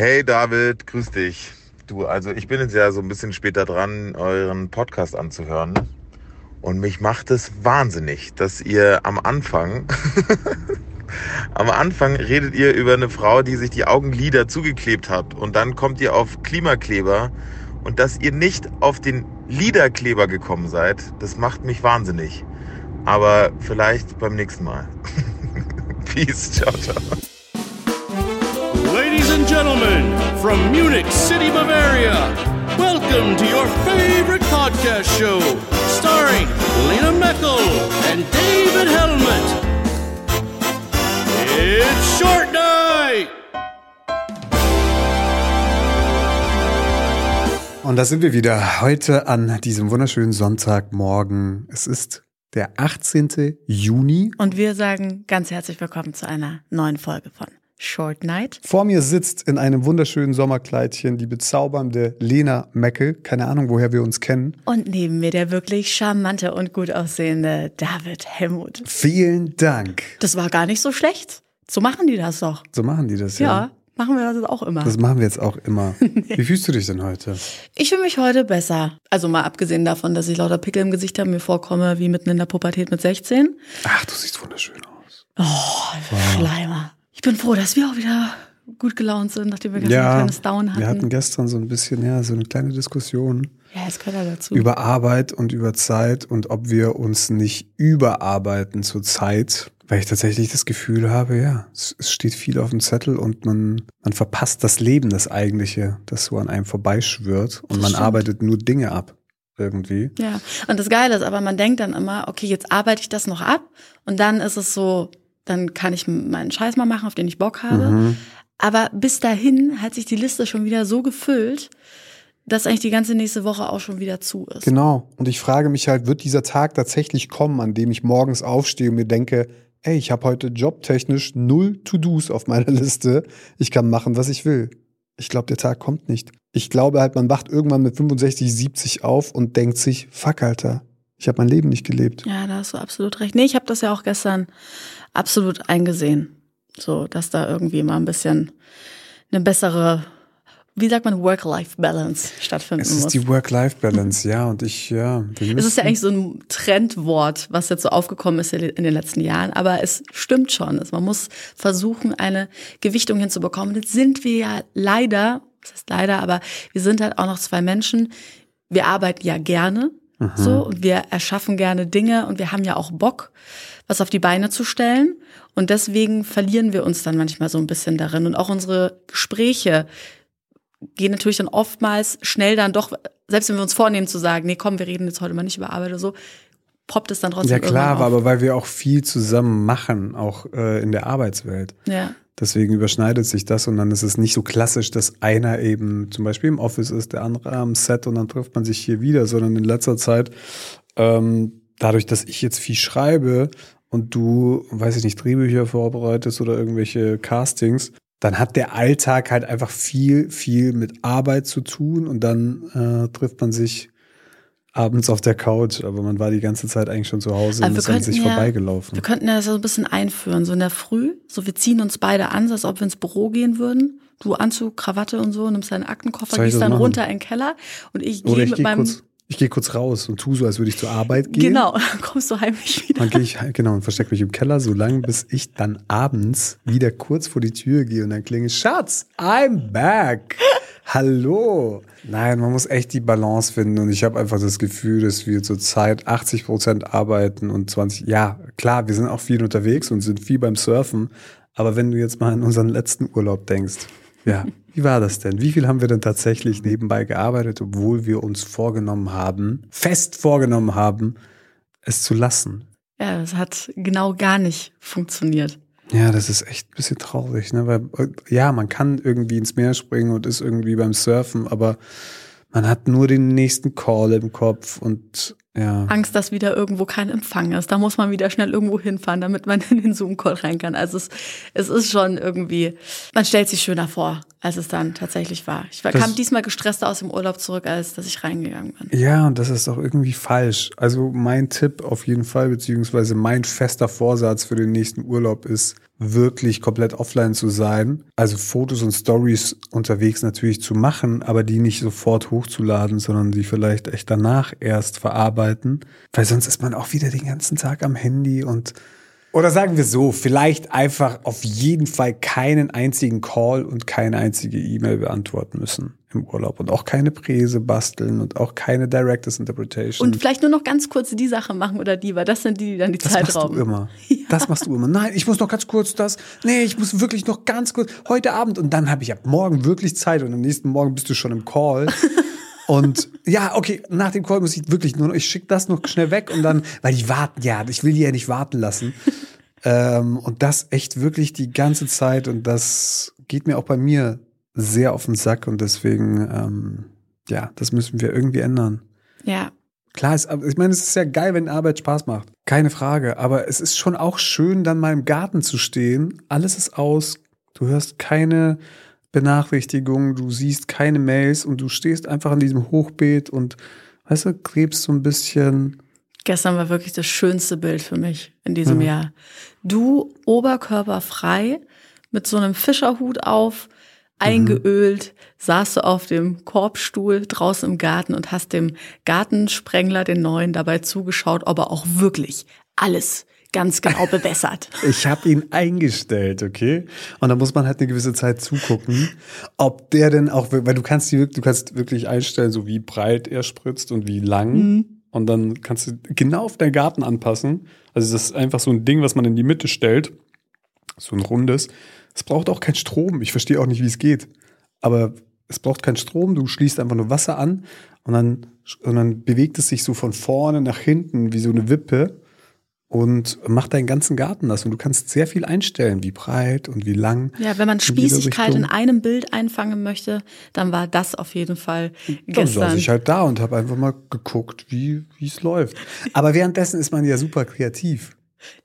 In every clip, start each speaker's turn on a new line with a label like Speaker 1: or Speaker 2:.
Speaker 1: Hey David, grüß dich. Du, also ich bin jetzt ja so ein bisschen später dran, euren Podcast anzuhören. Und mich macht es wahnsinnig, dass ihr am Anfang, am Anfang redet ihr über eine Frau, die sich die Augenlider zugeklebt hat. Und dann kommt ihr auf Klimakleber. Und dass ihr nicht auf den Liederkleber gekommen seid, das macht mich wahnsinnig. Aber vielleicht beim nächsten Mal. Peace, ciao, ciao.
Speaker 2: And gentlemen, from Munich City, Bavaria, welcome to your favorite podcast show, starring Lena Meckel and David Helmet. It's Short Night!
Speaker 3: Und da sind wir wieder heute an diesem wunderschönen Sonntagmorgen. Es ist der 18. Juni.
Speaker 4: Und wir sagen ganz herzlich willkommen zu einer neuen Folge von Short Night.
Speaker 3: Vor mir sitzt in einem wunderschönen Sommerkleidchen die bezaubernde Lena Meckel. Keine Ahnung, woher wir uns kennen.
Speaker 4: Und neben mir der wirklich charmante und gut aussehende David Helmut.
Speaker 3: Vielen Dank.
Speaker 4: Das war gar nicht so schlecht. So machen die das doch.
Speaker 3: So machen die das ja.
Speaker 4: Ja, machen wir das auch immer.
Speaker 3: Das machen wir jetzt auch immer. Wie fühlst du dich denn heute?
Speaker 4: Ich fühle mich heute besser. Also mal abgesehen davon, dass ich lauter Pickel im Gesicht habe, mir vorkomme wie mitten in der Pubertät mit 16.
Speaker 3: Ach, du siehst wunderschön aus.
Speaker 4: Oh, Schleimer. Ich bin froh, dass wir auch wieder gut gelaunt sind, nachdem wir gestern ein kleines Down hatten.
Speaker 3: wir hatten gestern so ein bisschen, ja, so eine kleine Diskussion
Speaker 4: ja, es gehört ja dazu.
Speaker 3: über Arbeit und über Zeit und ob wir uns nicht überarbeiten zur Zeit. Weil ich tatsächlich das Gefühl habe, ja, es, es steht viel auf dem Zettel und man, man verpasst das Leben, das eigentliche, das so an einem vorbeischwirrt und
Speaker 4: Das
Speaker 3: man
Speaker 4: stimmt.
Speaker 3: arbeitet nur Dinge ab. Irgendwie.
Speaker 4: Ja, und das Geile ist, aber man denkt dann immer, okay, jetzt arbeite ich das noch ab und dann ist es so, dann kann ich meinen Scheiß mal machen, auf den ich Bock habe.
Speaker 3: Mhm.
Speaker 4: Aber bis dahin hat sich die Liste schon wieder so gefüllt, dass eigentlich die ganze nächste Woche auch schon wieder zu ist.
Speaker 3: Genau. Und ich frage mich halt, wird dieser Tag tatsächlich kommen, an dem ich morgens aufstehe und mir denke, ey, ich habe heute jobtechnisch null To-Dos auf meiner Liste. Ich kann machen, was ich will. Ich glaube, der Tag kommt nicht. Ich glaube halt, man wacht irgendwann mit 65, 70 auf und denkt sich, fuck, Alter, ich habe mein Leben nicht gelebt.
Speaker 4: Ja, da hast du absolut recht. Nee, ich habe das ja auch gestern absolut eingesehen. So, dass da irgendwie mal ein bisschen eine bessere, wie sagt man, Work-Life-Balance stattfinden
Speaker 3: Es
Speaker 4: muss.
Speaker 3: ist die Work-Life-Balance, ja. Und ich, ja.
Speaker 4: Es ist ja eigentlich so ein Trendwort, was jetzt so aufgekommen ist in den letzten Jahren, aber es stimmt schon. Also Man muss versuchen, eine Gewichtung hinzubekommen. Jetzt sind wir ja leider, das heißt leider, aber wir sind halt auch noch zwei Menschen. Wir arbeiten ja gerne so und wir erschaffen gerne Dinge und wir haben ja auch Bock, was auf die Beine zu stellen. Und deswegen verlieren wir uns dann manchmal so ein bisschen darin. Und auch unsere Gespräche gehen natürlich dann oftmals schnell dann doch, selbst wenn wir uns vornehmen zu sagen, nee, komm, wir reden jetzt heute mal nicht über Arbeit oder so, poppt es dann trotzdem
Speaker 3: Ja klar, aber weil wir auch viel zusammen machen, auch äh, in der Arbeitswelt.
Speaker 4: Ja.
Speaker 3: Deswegen überschneidet sich das und dann ist es nicht so klassisch, dass einer eben zum Beispiel im Office ist, der andere am Set und dann trifft man sich hier wieder, sondern in letzter Zeit, ähm, dadurch, dass ich jetzt viel schreibe und du, weiß ich nicht, Drehbücher vorbereitest oder irgendwelche Castings, dann hat der Alltag halt einfach viel, viel mit Arbeit zu tun und dann äh, trifft man sich abends auf der Couch, aber man war die ganze Zeit eigentlich schon zu Hause
Speaker 4: Aber
Speaker 3: und ist an sich
Speaker 4: ja-
Speaker 3: vorbeigelaufen.
Speaker 4: Wir könnten ja das so ein bisschen einführen, so in der Früh, so wir ziehen uns beide an, so als ob wir ins Büro gehen würden. Du Anzug, Krawatte und so, nimmst deinen Aktenkoffer, gehst dann
Speaker 3: machen?
Speaker 4: runter in den Keller und ich gehe mit
Speaker 3: gehe
Speaker 4: meinem
Speaker 3: ich gehe kurz raus und tu so, als würde ich zur Arbeit gehen.
Speaker 4: Genau, dann kommst du heimlich wieder.
Speaker 3: Dann gehe ich genau und verstecke mich im Keller, so lange, bis ich dann abends wieder kurz vor die Tür gehe und dann klinge Schatz, I'm back. Hallo. Nein, man muss echt die Balance finden und ich habe einfach das Gefühl, dass wir zurzeit 80 Prozent arbeiten und 20. Ja, klar, wir sind auch viel unterwegs und sind viel beim Surfen, aber wenn du jetzt mal an unseren letzten Urlaub denkst, ja, wie war das denn? Wie viel haben wir denn tatsächlich nebenbei gearbeitet, obwohl wir uns vorgenommen haben, fest vorgenommen haben, es zu lassen?
Speaker 4: Ja, das hat genau gar nicht funktioniert.
Speaker 3: Ja, das ist echt ein bisschen traurig, ne? Weil, äh, ja, man kann irgendwie ins Meer springen und ist irgendwie beim Surfen, aber man hat nur den nächsten Call im Kopf und ja.
Speaker 4: Angst, dass wieder irgendwo kein Empfang ist. Da muss man wieder schnell irgendwo hinfahren, damit man in den Zoom-Call rein kann. Also es, es ist schon irgendwie, man stellt sich schöner vor, als es dann tatsächlich war. Ich war, kam diesmal gestresster aus dem Urlaub zurück, als dass ich reingegangen bin.
Speaker 3: Ja, und das ist doch irgendwie falsch. Also mein Tipp auf jeden Fall, beziehungsweise mein fester Vorsatz für den nächsten Urlaub ist, wirklich komplett offline zu sein. Also Fotos und Stories unterwegs natürlich zu machen, aber die nicht sofort hochzuladen, sondern die vielleicht echt danach erst verarbeiten. Weil sonst ist man auch wieder den ganzen Tag am Handy und oder sagen wir so, vielleicht einfach auf jeden Fall keinen einzigen Call und keine einzige E-Mail beantworten müssen im Urlaub und auch keine Präse basteln und auch keine Directors Interpretation.
Speaker 4: Und vielleicht nur noch ganz kurz die Sache machen oder die, weil das sind die, die dann die
Speaker 3: das
Speaker 4: Zeit
Speaker 3: machst
Speaker 4: rauben.
Speaker 3: du immer. Das machst du immer. Nein, ich muss noch ganz kurz das. Nee, ich muss wirklich noch ganz kurz heute Abend und dann habe ich ab morgen wirklich Zeit und am nächsten Morgen bist du schon im Call. Und ja, okay, nach dem Call muss ich wirklich nur noch, ich schicke das noch schnell weg und dann, weil die warten, ja, ich will die ja nicht warten lassen. ähm, und das echt wirklich die ganze Zeit und das geht mir auch bei mir sehr auf den Sack und deswegen, ähm, ja, das müssen wir irgendwie ändern.
Speaker 4: Ja.
Speaker 3: Klar, ist, ich meine, es ist ja geil, wenn Arbeit Spaß macht. Keine Frage. Aber es ist schon auch schön, dann mal im Garten zu stehen. Alles ist aus. Du hörst keine Benachrichtigungen, du siehst keine Mails und du stehst einfach an diesem Hochbeet und, weißt du, klebst so ein bisschen.
Speaker 4: Gestern war wirklich das schönste Bild für mich in diesem Jahr. Du oberkörperfrei mit so einem Fischerhut auf, eingeölt, saßt du auf dem Korbstuhl draußen im Garten und hast dem Gartensprengler, den neuen, dabei zugeschaut, ob er auch wirklich alles ganz genau bewässert.
Speaker 3: Ich habe ihn eingestellt, okay? Und da muss man halt eine gewisse Zeit zugucken, ob der denn auch, weil du kannst die, du kannst wirklich einstellen, so wie breit er spritzt und wie lang. Und dann kannst du genau auf deinen Garten anpassen. Also das ist einfach so ein Ding, was man in die Mitte stellt. So ein rundes. Es braucht auch keinen Strom. Ich verstehe auch nicht, wie es geht. Aber es braucht keinen Strom. Du schließt einfach nur Wasser an und dann, und dann bewegt es sich so von vorne nach hinten wie so eine Wippe und macht deinen ganzen Garten das. Und du kannst sehr viel einstellen, wie breit und wie lang.
Speaker 4: Ja, wenn man
Speaker 3: in
Speaker 4: Spießigkeit in
Speaker 3: Richtung.
Speaker 4: einem Bild einfangen möchte, dann war das auf jeden Fall
Speaker 3: Dann saß
Speaker 4: gestern.
Speaker 3: ich halt da und habe einfach mal geguckt, wie es läuft. Aber währenddessen ist man ja super kreativ.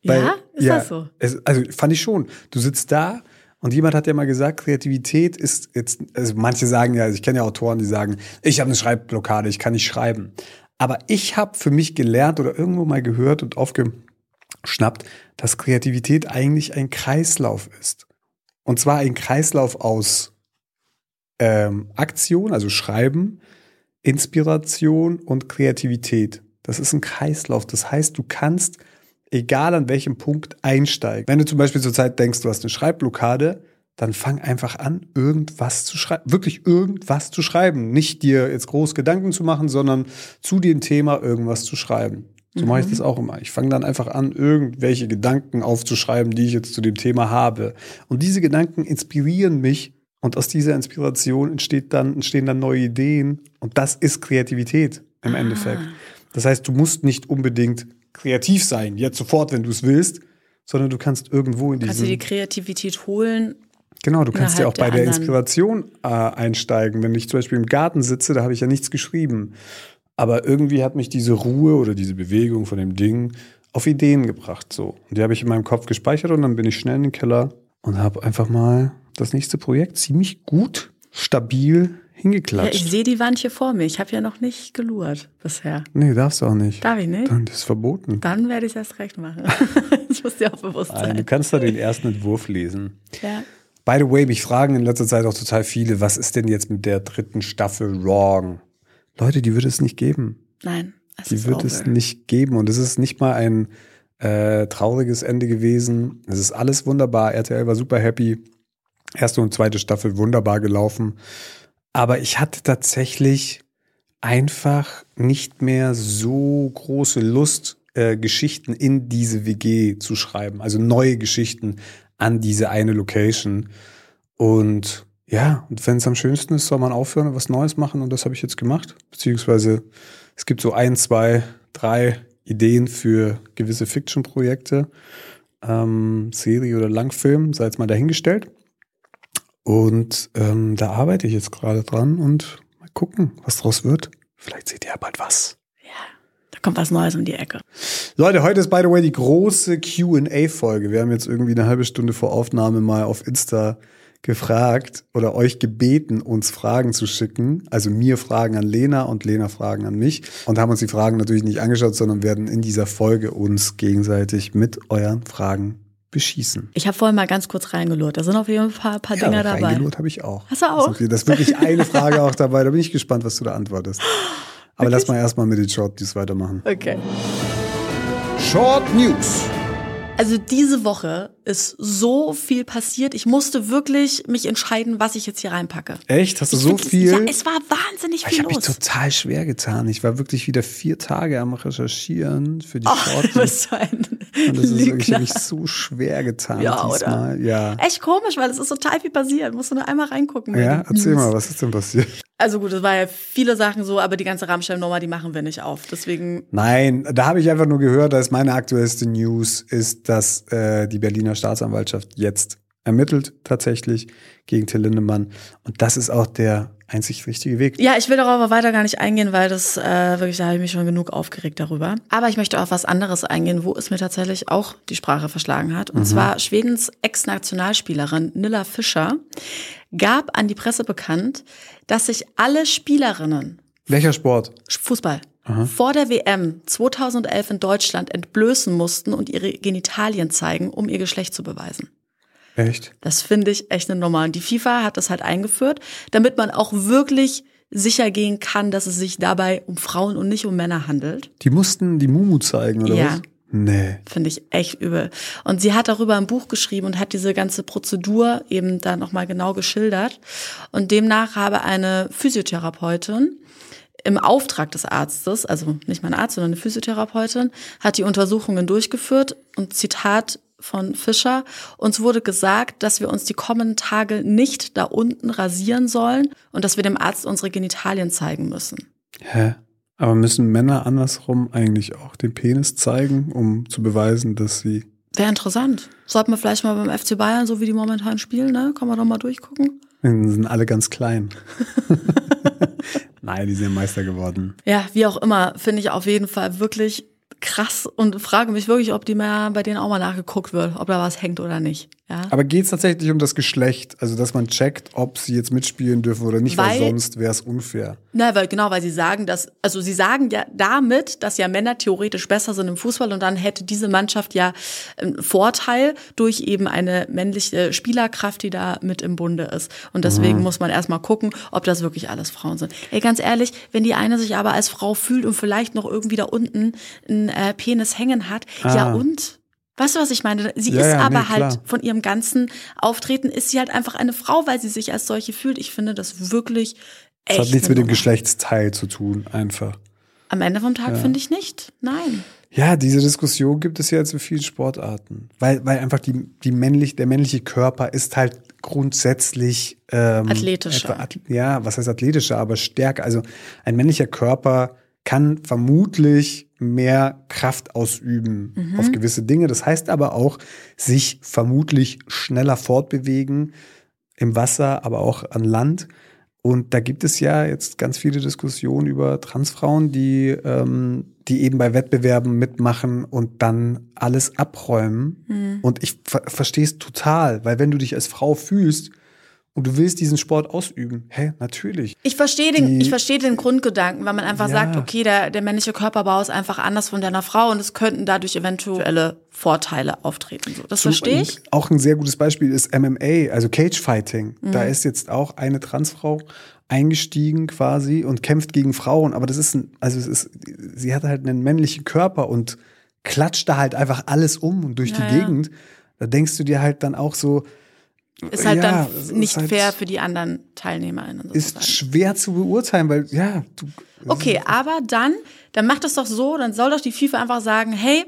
Speaker 4: Ja? Ist das so?
Speaker 3: Es, also fand ich schon. Du sitzt da und jemand hat ja mal gesagt, Kreativität ist jetzt, also manche sagen ja, also ich kenne ja Autoren, die sagen, ich habe eine Schreibblockade, ich kann nicht schreiben. Aber ich habe für mich gelernt oder irgendwo mal gehört und aufgeschnappt, dass Kreativität eigentlich ein Kreislauf ist. Und zwar ein Kreislauf aus ähm, Aktion, also Schreiben, Inspiration und Kreativität. Das ist ein Kreislauf. Das heißt, du kannst, egal an welchem Punkt, einsteigen. Wenn du zum Beispiel zurzeit denkst, du hast eine Schreibblockade, dann fang einfach an, irgendwas zu schreiben. Wirklich irgendwas zu schreiben. Nicht dir jetzt groß Gedanken zu machen, sondern zu dem Thema irgendwas zu schreiben. So mache ich das auch immer. Ich fange dann einfach an, irgendwelche Gedanken aufzuschreiben, die ich jetzt zu dem Thema habe. Und diese Gedanken inspirieren mich und aus dieser Inspiration entsteht dann, entstehen dann neue Ideen. Und das ist Kreativität im Endeffekt. Das heißt, du musst nicht unbedingt kreativ sein, jetzt sofort, wenn du es willst, sondern du kannst irgendwo in
Speaker 4: Kannst du
Speaker 3: diesem...
Speaker 4: die Kreativität holen?
Speaker 3: Genau, du kannst ja auch bei
Speaker 4: der
Speaker 3: der Inspiration äh, einsteigen. Wenn ich zum Beispiel im Garten sitze, da habe ich ja nichts geschrieben. Aber irgendwie hat mich diese Ruhe oder diese Bewegung von dem Ding auf Ideen gebracht. So. Und die habe ich in meinem Kopf gespeichert und dann bin ich schnell in den Keller und habe einfach mal das nächste Projekt ziemlich gut, stabil
Speaker 4: Ja,
Speaker 3: hingeklatscht.
Speaker 4: ich sehe die Wand hier vor mir. Ich habe ja noch nicht gelurrt bisher.
Speaker 3: nee, darfst du auch nicht.
Speaker 4: Darf ich nicht?
Speaker 3: Dann, das ist verboten.
Speaker 4: Dann werde ich es erst recht machen. das muss dir auch bewusst
Speaker 3: Nein, du
Speaker 4: sein.
Speaker 3: kannst da den ersten Entwurf lesen.
Speaker 4: Ja.
Speaker 3: By the way, mich fragen in letzter Zeit auch total viele, was ist denn jetzt mit der dritten Staffel Wrong? Leute, die wird es nicht geben.
Speaker 4: Nein, es
Speaker 3: Die wird
Speaker 4: over.
Speaker 3: es nicht geben. Und es ist nicht mal ein äh, trauriges Ende gewesen. Es ist alles wunderbar. RTL war super happy. Erste und zweite Staffel wunderbar gelaufen. Aber ich hatte tatsächlich einfach nicht mehr so große Lust, äh, Geschichten in diese WG zu schreiben. Also neue Geschichten an diese eine Location. Und ja, und wenn es am schönsten ist, soll man aufhören und was Neues machen. Und das habe ich jetzt gemacht. Beziehungsweise es gibt so ein, zwei, drei Ideen für gewisse Fiction-Projekte. Ähm, Serie oder Langfilm, sei jetzt mal dahingestellt. Und ähm, da arbeite ich jetzt gerade dran und mal gucken, was draus wird. Vielleicht seht ihr ja bald was.
Speaker 4: Da kommt was Neues um die Ecke.
Speaker 3: Leute, heute ist by the way die große QA-Folge. Wir haben jetzt irgendwie eine halbe Stunde vor Aufnahme mal auf Insta gefragt oder euch gebeten, uns Fragen zu schicken. Also mir Fragen an Lena und Lena Fragen an mich. Und haben uns die Fragen natürlich nicht angeschaut, sondern werden in dieser Folge uns gegenseitig mit euren Fragen beschießen.
Speaker 4: Ich habe vorhin mal ganz kurz reingelurrt. Da sind auf jeden Fall ein paar
Speaker 3: Ja,
Speaker 4: Dinger dabei.
Speaker 3: reingelurrt habe ich auch.
Speaker 4: Hast du auch?
Speaker 3: Das ist, das ist wirklich eine Frage auch dabei. Da bin ich gespannt, was du da antwortest. Aber lass mal erstmal mit den Short News weitermachen.
Speaker 4: Okay.
Speaker 3: Short News.
Speaker 4: Also diese Woche ist so viel passiert. Ich musste wirklich mich entscheiden, was ich jetzt hier reinpacke.
Speaker 3: Echt? Hast du
Speaker 4: Ich
Speaker 3: so
Speaker 4: find,
Speaker 3: viel?
Speaker 4: Ja, es war wahnsinnig
Speaker 3: ich
Speaker 4: viel
Speaker 3: habe mich
Speaker 4: los.
Speaker 3: total schwer getan. Ich war wirklich wieder vier Tage am Recherchieren für die
Speaker 4: Oh,
Speaker 3: Short
Speaker 4: du
Speaker 3: News.
Speaker 4: bist ein
Speaker 3: Und das ist wirklich, ich mich so schwer getan
Speaker 4: Ja, oder?
Speaker 3: diesmal. Ja.
Speaker 4: Echt komisch, weil es ist total viel passiert. Musst du nur einmal reingucken.
Speaker 3: Ja, erzähl
Speaker 4: News.
Speaker 3: mal, was ist denn passiert?
Speaker 4: Also gut, es war ja viele Sachen so, aber die ganze Rammstein-Nummer, die machen wir nicht auf. Deswegen,
Speaker 3: Nein, da habe ich einfach nur gehört, dass meine aktuellste News ist, dass äh, die Berliner Staatsanwaltschaft jetzt ermittelt tatsächlich gegen Till Lindemann. Und das ist auch der einzig richtige Weg.
Speaker 4: ja, ich will darauf aber weiter gar nicht eingehen, weil das äh, wirklich, da habe ich mich schon genug aufgeregt darüber. Aber ich möchte auf was anderes eingehen, wo es mir tatsächlich auch die Sprache verschlagen hat. Und
Speaker 3: Mhm.
Speaker 4: zwar Schwedens Ex-Nationalspielerin Nilla Fischer gab an die Presse bekannt, dass sich alle Spielerinnen
Speaker 3: Welcher Sport?
Speaker 4: Fußball vor der WM 2011 in Deutschland entblößen mussten und ihre Genitalien zeigen, um ihr Geschlecht zu beweisen.
Speaker 3: Echt?
Speaker 4: Das finde ich echt eine Nummer. Und die FIFA hat das halt eingeführt, damit man auch wirklich sicher gehen kann, dass es sich dabei um Frauen und nicht um Männer handelt.
Speaker 3: Die mussten die Mumu zeigen, oder
Speaker 4: Ja.
Speaker 3: was? Nee.
Speaker 4: Finde ich echt übel. Und sie hat darüber ein Buch geschrieben und hat diese ganze Prozedur eben da nochmal genau geschildert. Und demnach habe eine Physiotherapeutin im Auftrag des Arztes, also nicht mein Arzt, sondern eine Physiotherapeutin, hat die Untersuchungen durchgeführt und Zitat von Fischer, uns wurde gesagt, dass wir uns die kommenden Tage nicht da unten rasieren sollen und dass wir dem Arzt unsere Genitalien zeigen müssen.
Speaker 3: Hä? Aber müssen Männer andersrum eigentlich auch den Penis zeigen, um zu beweisen, dass sie.
Speaker 4: Wäre interessant. Sollten wir vielleicht mal beim FC Bayern, so wie die momentan spielen, ne? Kann man doch mal durchgucken.
Speaker 3: Dann sind alle ganz klein. Nein, die sind Meister geworden.
Speaker 4: Ja, wie auch immer, finde ich auf jeden Fall wirklich krass und frage mich wirklich, ob die mal bei denen auch mal nachgeguckt wird, ob da was hängt oder nicht. Ja.
Speaker 3: Aber geht es tatsächlich um das Geschlecht? Also, dass man checkt, ob sie jetzt mitspielen dürfen oder nicht, weil,
Speaker 4: Weil-
Speaker 3: sonst wäre es unfair.
Speaker 4: Na, weil, genau, weil sie sagen, dass, also sie sagen ja damit, dass ja Männer theoretisch besser sind im Fußball und dann hätte diese Mannschaft ja einen Vorteil durch eben eine männliche Spielerkraft, die da mit im Bunde ist. Und deswegen muss man erstmal gucken, ob das wirklich alles Frauen sind. Ey, ganz ehrlich, wenn die eine sich aber als Frau fühlt und vielleicht noch irgendwie da unten einen äh, Penis hängen hat, ja
Speaker 3: Ah.
Speaker 4: und? Weißt du, was ich meine? Sie
Speaker 3: Ja,
Speaker 4: ist
Speaker 3: ja,
Speaker 4: aber
Speaker 3: nee,
Speaker 4: halt
Speaker 3: klar.
Speaker 4: von ihrem ganzen Auftreten ist sie halt einfach eine Frau, weil sie sich als solche fühlt. Ich finde das wirklich
Speaker 3: Das
Speaker 4: echt.
Speaker 3: hat nichts mit dem. Geschlechtsteil zu tun, einfach.
Speaker 4: Am Ende vom Tag finde ich nicht. Nein.
Speaker 3: Ja, diese Diskussion gibt es ja jetzt in vielen Sportarten. Weil, weil einfach die, die männlich, der männliche Körper ist halt grundsätzlich ähm,
Speaker 4: Athletischer.
Speaker 3: etwa ja, was heißt athletischer, aber stärker. Also ein männlicher Körper kann vermutlich mehr Kraft ausüben
Speaker 4: Mhm.
Speaker 3: auf gewisse Dinge. Das heißt aber auch, sich vermutlich schneller fortbewegen im Wasser, aber auch an Land. Und da gibt es ja jetzt ganz viele Diskussionen über Transfrauen, die, ähm, die eben bei Wettbewerben mitmachen und dann alles abräumen. Und ich ver verstehe es total, weil wenn du dich als Frau fühlst und du willst diesen Sport ausüben, hä, natürlich.
Speaker 4: Ich verstehe den,
Speaker 3: Die-
Speaker 4: ich verstehe den Grundgedanken, weil man einfach
Speaker 3: Ja.
Speaker 4: sagt, okay, der, der männliche Körperbau ist einfach anders von deiner Frau und es könnten dadurch eventuelle Vorteile auftreten. So, das verstehe ich.
Speaker 3: Auch ein sehr gutes Beispiel ist MMA, also Cage Fighting.
Speaker 4: Mhm.
Speaker 3: Da ist jetzt auch eine Transfrau eingestiegen quasi und kämpft gegen Frauen. Aber das ist ein, also es ist, sie hat halt einen männlichen Körper und klatscht da halt einfach alles um und durch
Speaker 4: Ja,
Speaker 3: die
Speaker 4: ja.
Speaker 3: Gegend. Da denkst du dir halt dann auch so,
Speaker 4: Ist halt
Speaker 3: Ja,
Speaker 4: dann
Speaker 3: ist
Speaker 4: nicht
Speaker 3: halt-
Speaker 4: fair für die anderen TeilnehmerInnen.
Speaker 3: ist
Speaker 4: sozusagen.
Speaker 3: schwer zu beurteilen, weil ja, du,
Speaker 4: Okay, aber dann, dann macht es doch so, dann soll doch die FIFA einfach sagen, hey,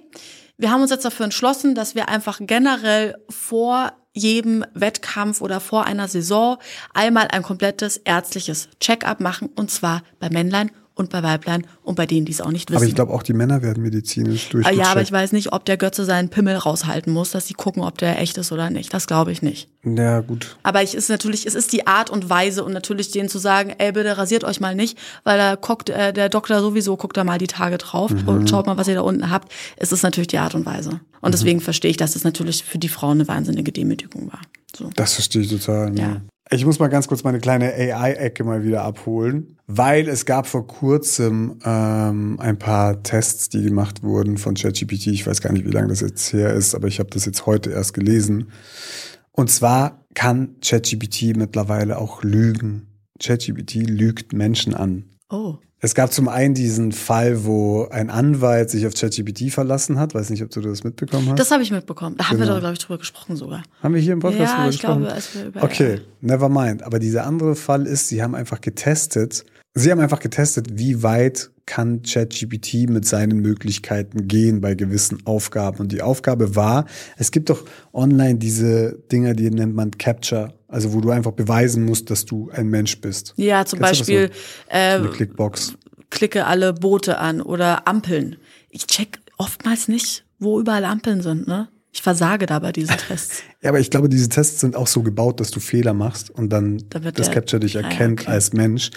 Speaker 4: wir haben uns jetzt dafür entschlossen, dass wir einfach generell vor jedem Wettkampf oder vor einer Saison einmal ein komplettes ärztliches Check-up machen und zwar bei Männlein und bei Weiblein und bei denen, die es auch nicht wissen.
Speaker 3: aber ich glaube auch die Männer werden medizinisch
Speaker 4: Ah,
Speaker 3: durchgecheckt.
Speaker 4: ja, aber ich weiß nicht, ob der Götze seinen Pimmel raushalten muss, dass sie gucken, ob der echt ist oder nicht. Das glaube ich nicht.
Speaker 3: Ja, gut.
Speaker 4: Aber ich ist natürlich, es ist die Art und Weise und natürlich denen zu sagen, ey, bitte rasiert euch mal nicht, weil da guckt äh, der Doktor sowieso, guckt da mal die Tage drauf und schaut mal, was ihr da unten habt. Es ist natürlich die Art und Weise. Und deswegen verstehe ich, dass es natürlich für die Frauen eine wahnsinnige Demütigung war. So.
Speaker 3: Das verstehe ich total.
Speaker 4: Ja.
Speaker 3: Ich muss mal ganz kurz meine kleine AI-Ecke mal wieder abholen, weil es gab vor kurzem ähm, ein paar Tests, die gemacht wurden von ChatGPT. Ich weiß gar nicht, wie lange das jetzt her ist, aber ich habe das jetzt heute erst gelesen. Und zwar kann ChatGPT mittlerweile auch lügen. ChatGPT lügt Menschen an.
Speaker 4: Oh.
Speaker 3: Es gab zum einen diesen Fall, wo ein Anwalt sich auf ChatGPT verlassen hat. Weiß nicht, ob du das mitbekommen hast.
Speaker 4: Das habe ich mitbekommen. Da haben wir
Speaker 3: Genau.
Speaker 4: doch, glaube ich, drüber gesprochen sogar.
Speaker 3: Haben wir hier im Podcast
Speaker 4: Ja,
Speaker 3: drüber
Speaker 4: ich
Speaker 3: gesprochen?
Speaker 4: glaube, als wir über-
Speaker 3: Okay, never mind. Aber dieser andere Fall ist, sie haben einfach getestet. Sie haben einfach getestet, wie weit kann ChatGPT mit seinen Möglichkeiten gehen bei gewissen Aufgaben. Und die Aufgabe war, es gibt doch online diese Dinger, die nennt man Capture. Also wo du einfach beweisen musst, dass du ein Mensch bist.
Speaker 4: Ja, zum
Speaker 3: Kennst
Speaker 4: Beispiel
Speaker 3: so?
Speaker 4: äh,
Speaker 3: Eine Clickbox.
Speaker 4: klicke alle Boote an oder Ampeln. Ich check oftmals nicht, wo überall Ampeln sind, ne? Ich versage da bei diesen Tests.
Speaker 3: Ja, aber ich glaube, diese Tests sind auch so gebaut, dass du Fehler machst und dann
Speaker 4: Da wird
Speaker 3: das Capture dich
Speaker 4: Ah, ja,
Speaker 3: erkennt
Speaker 4: okay.
Speaker 3: als Mensch.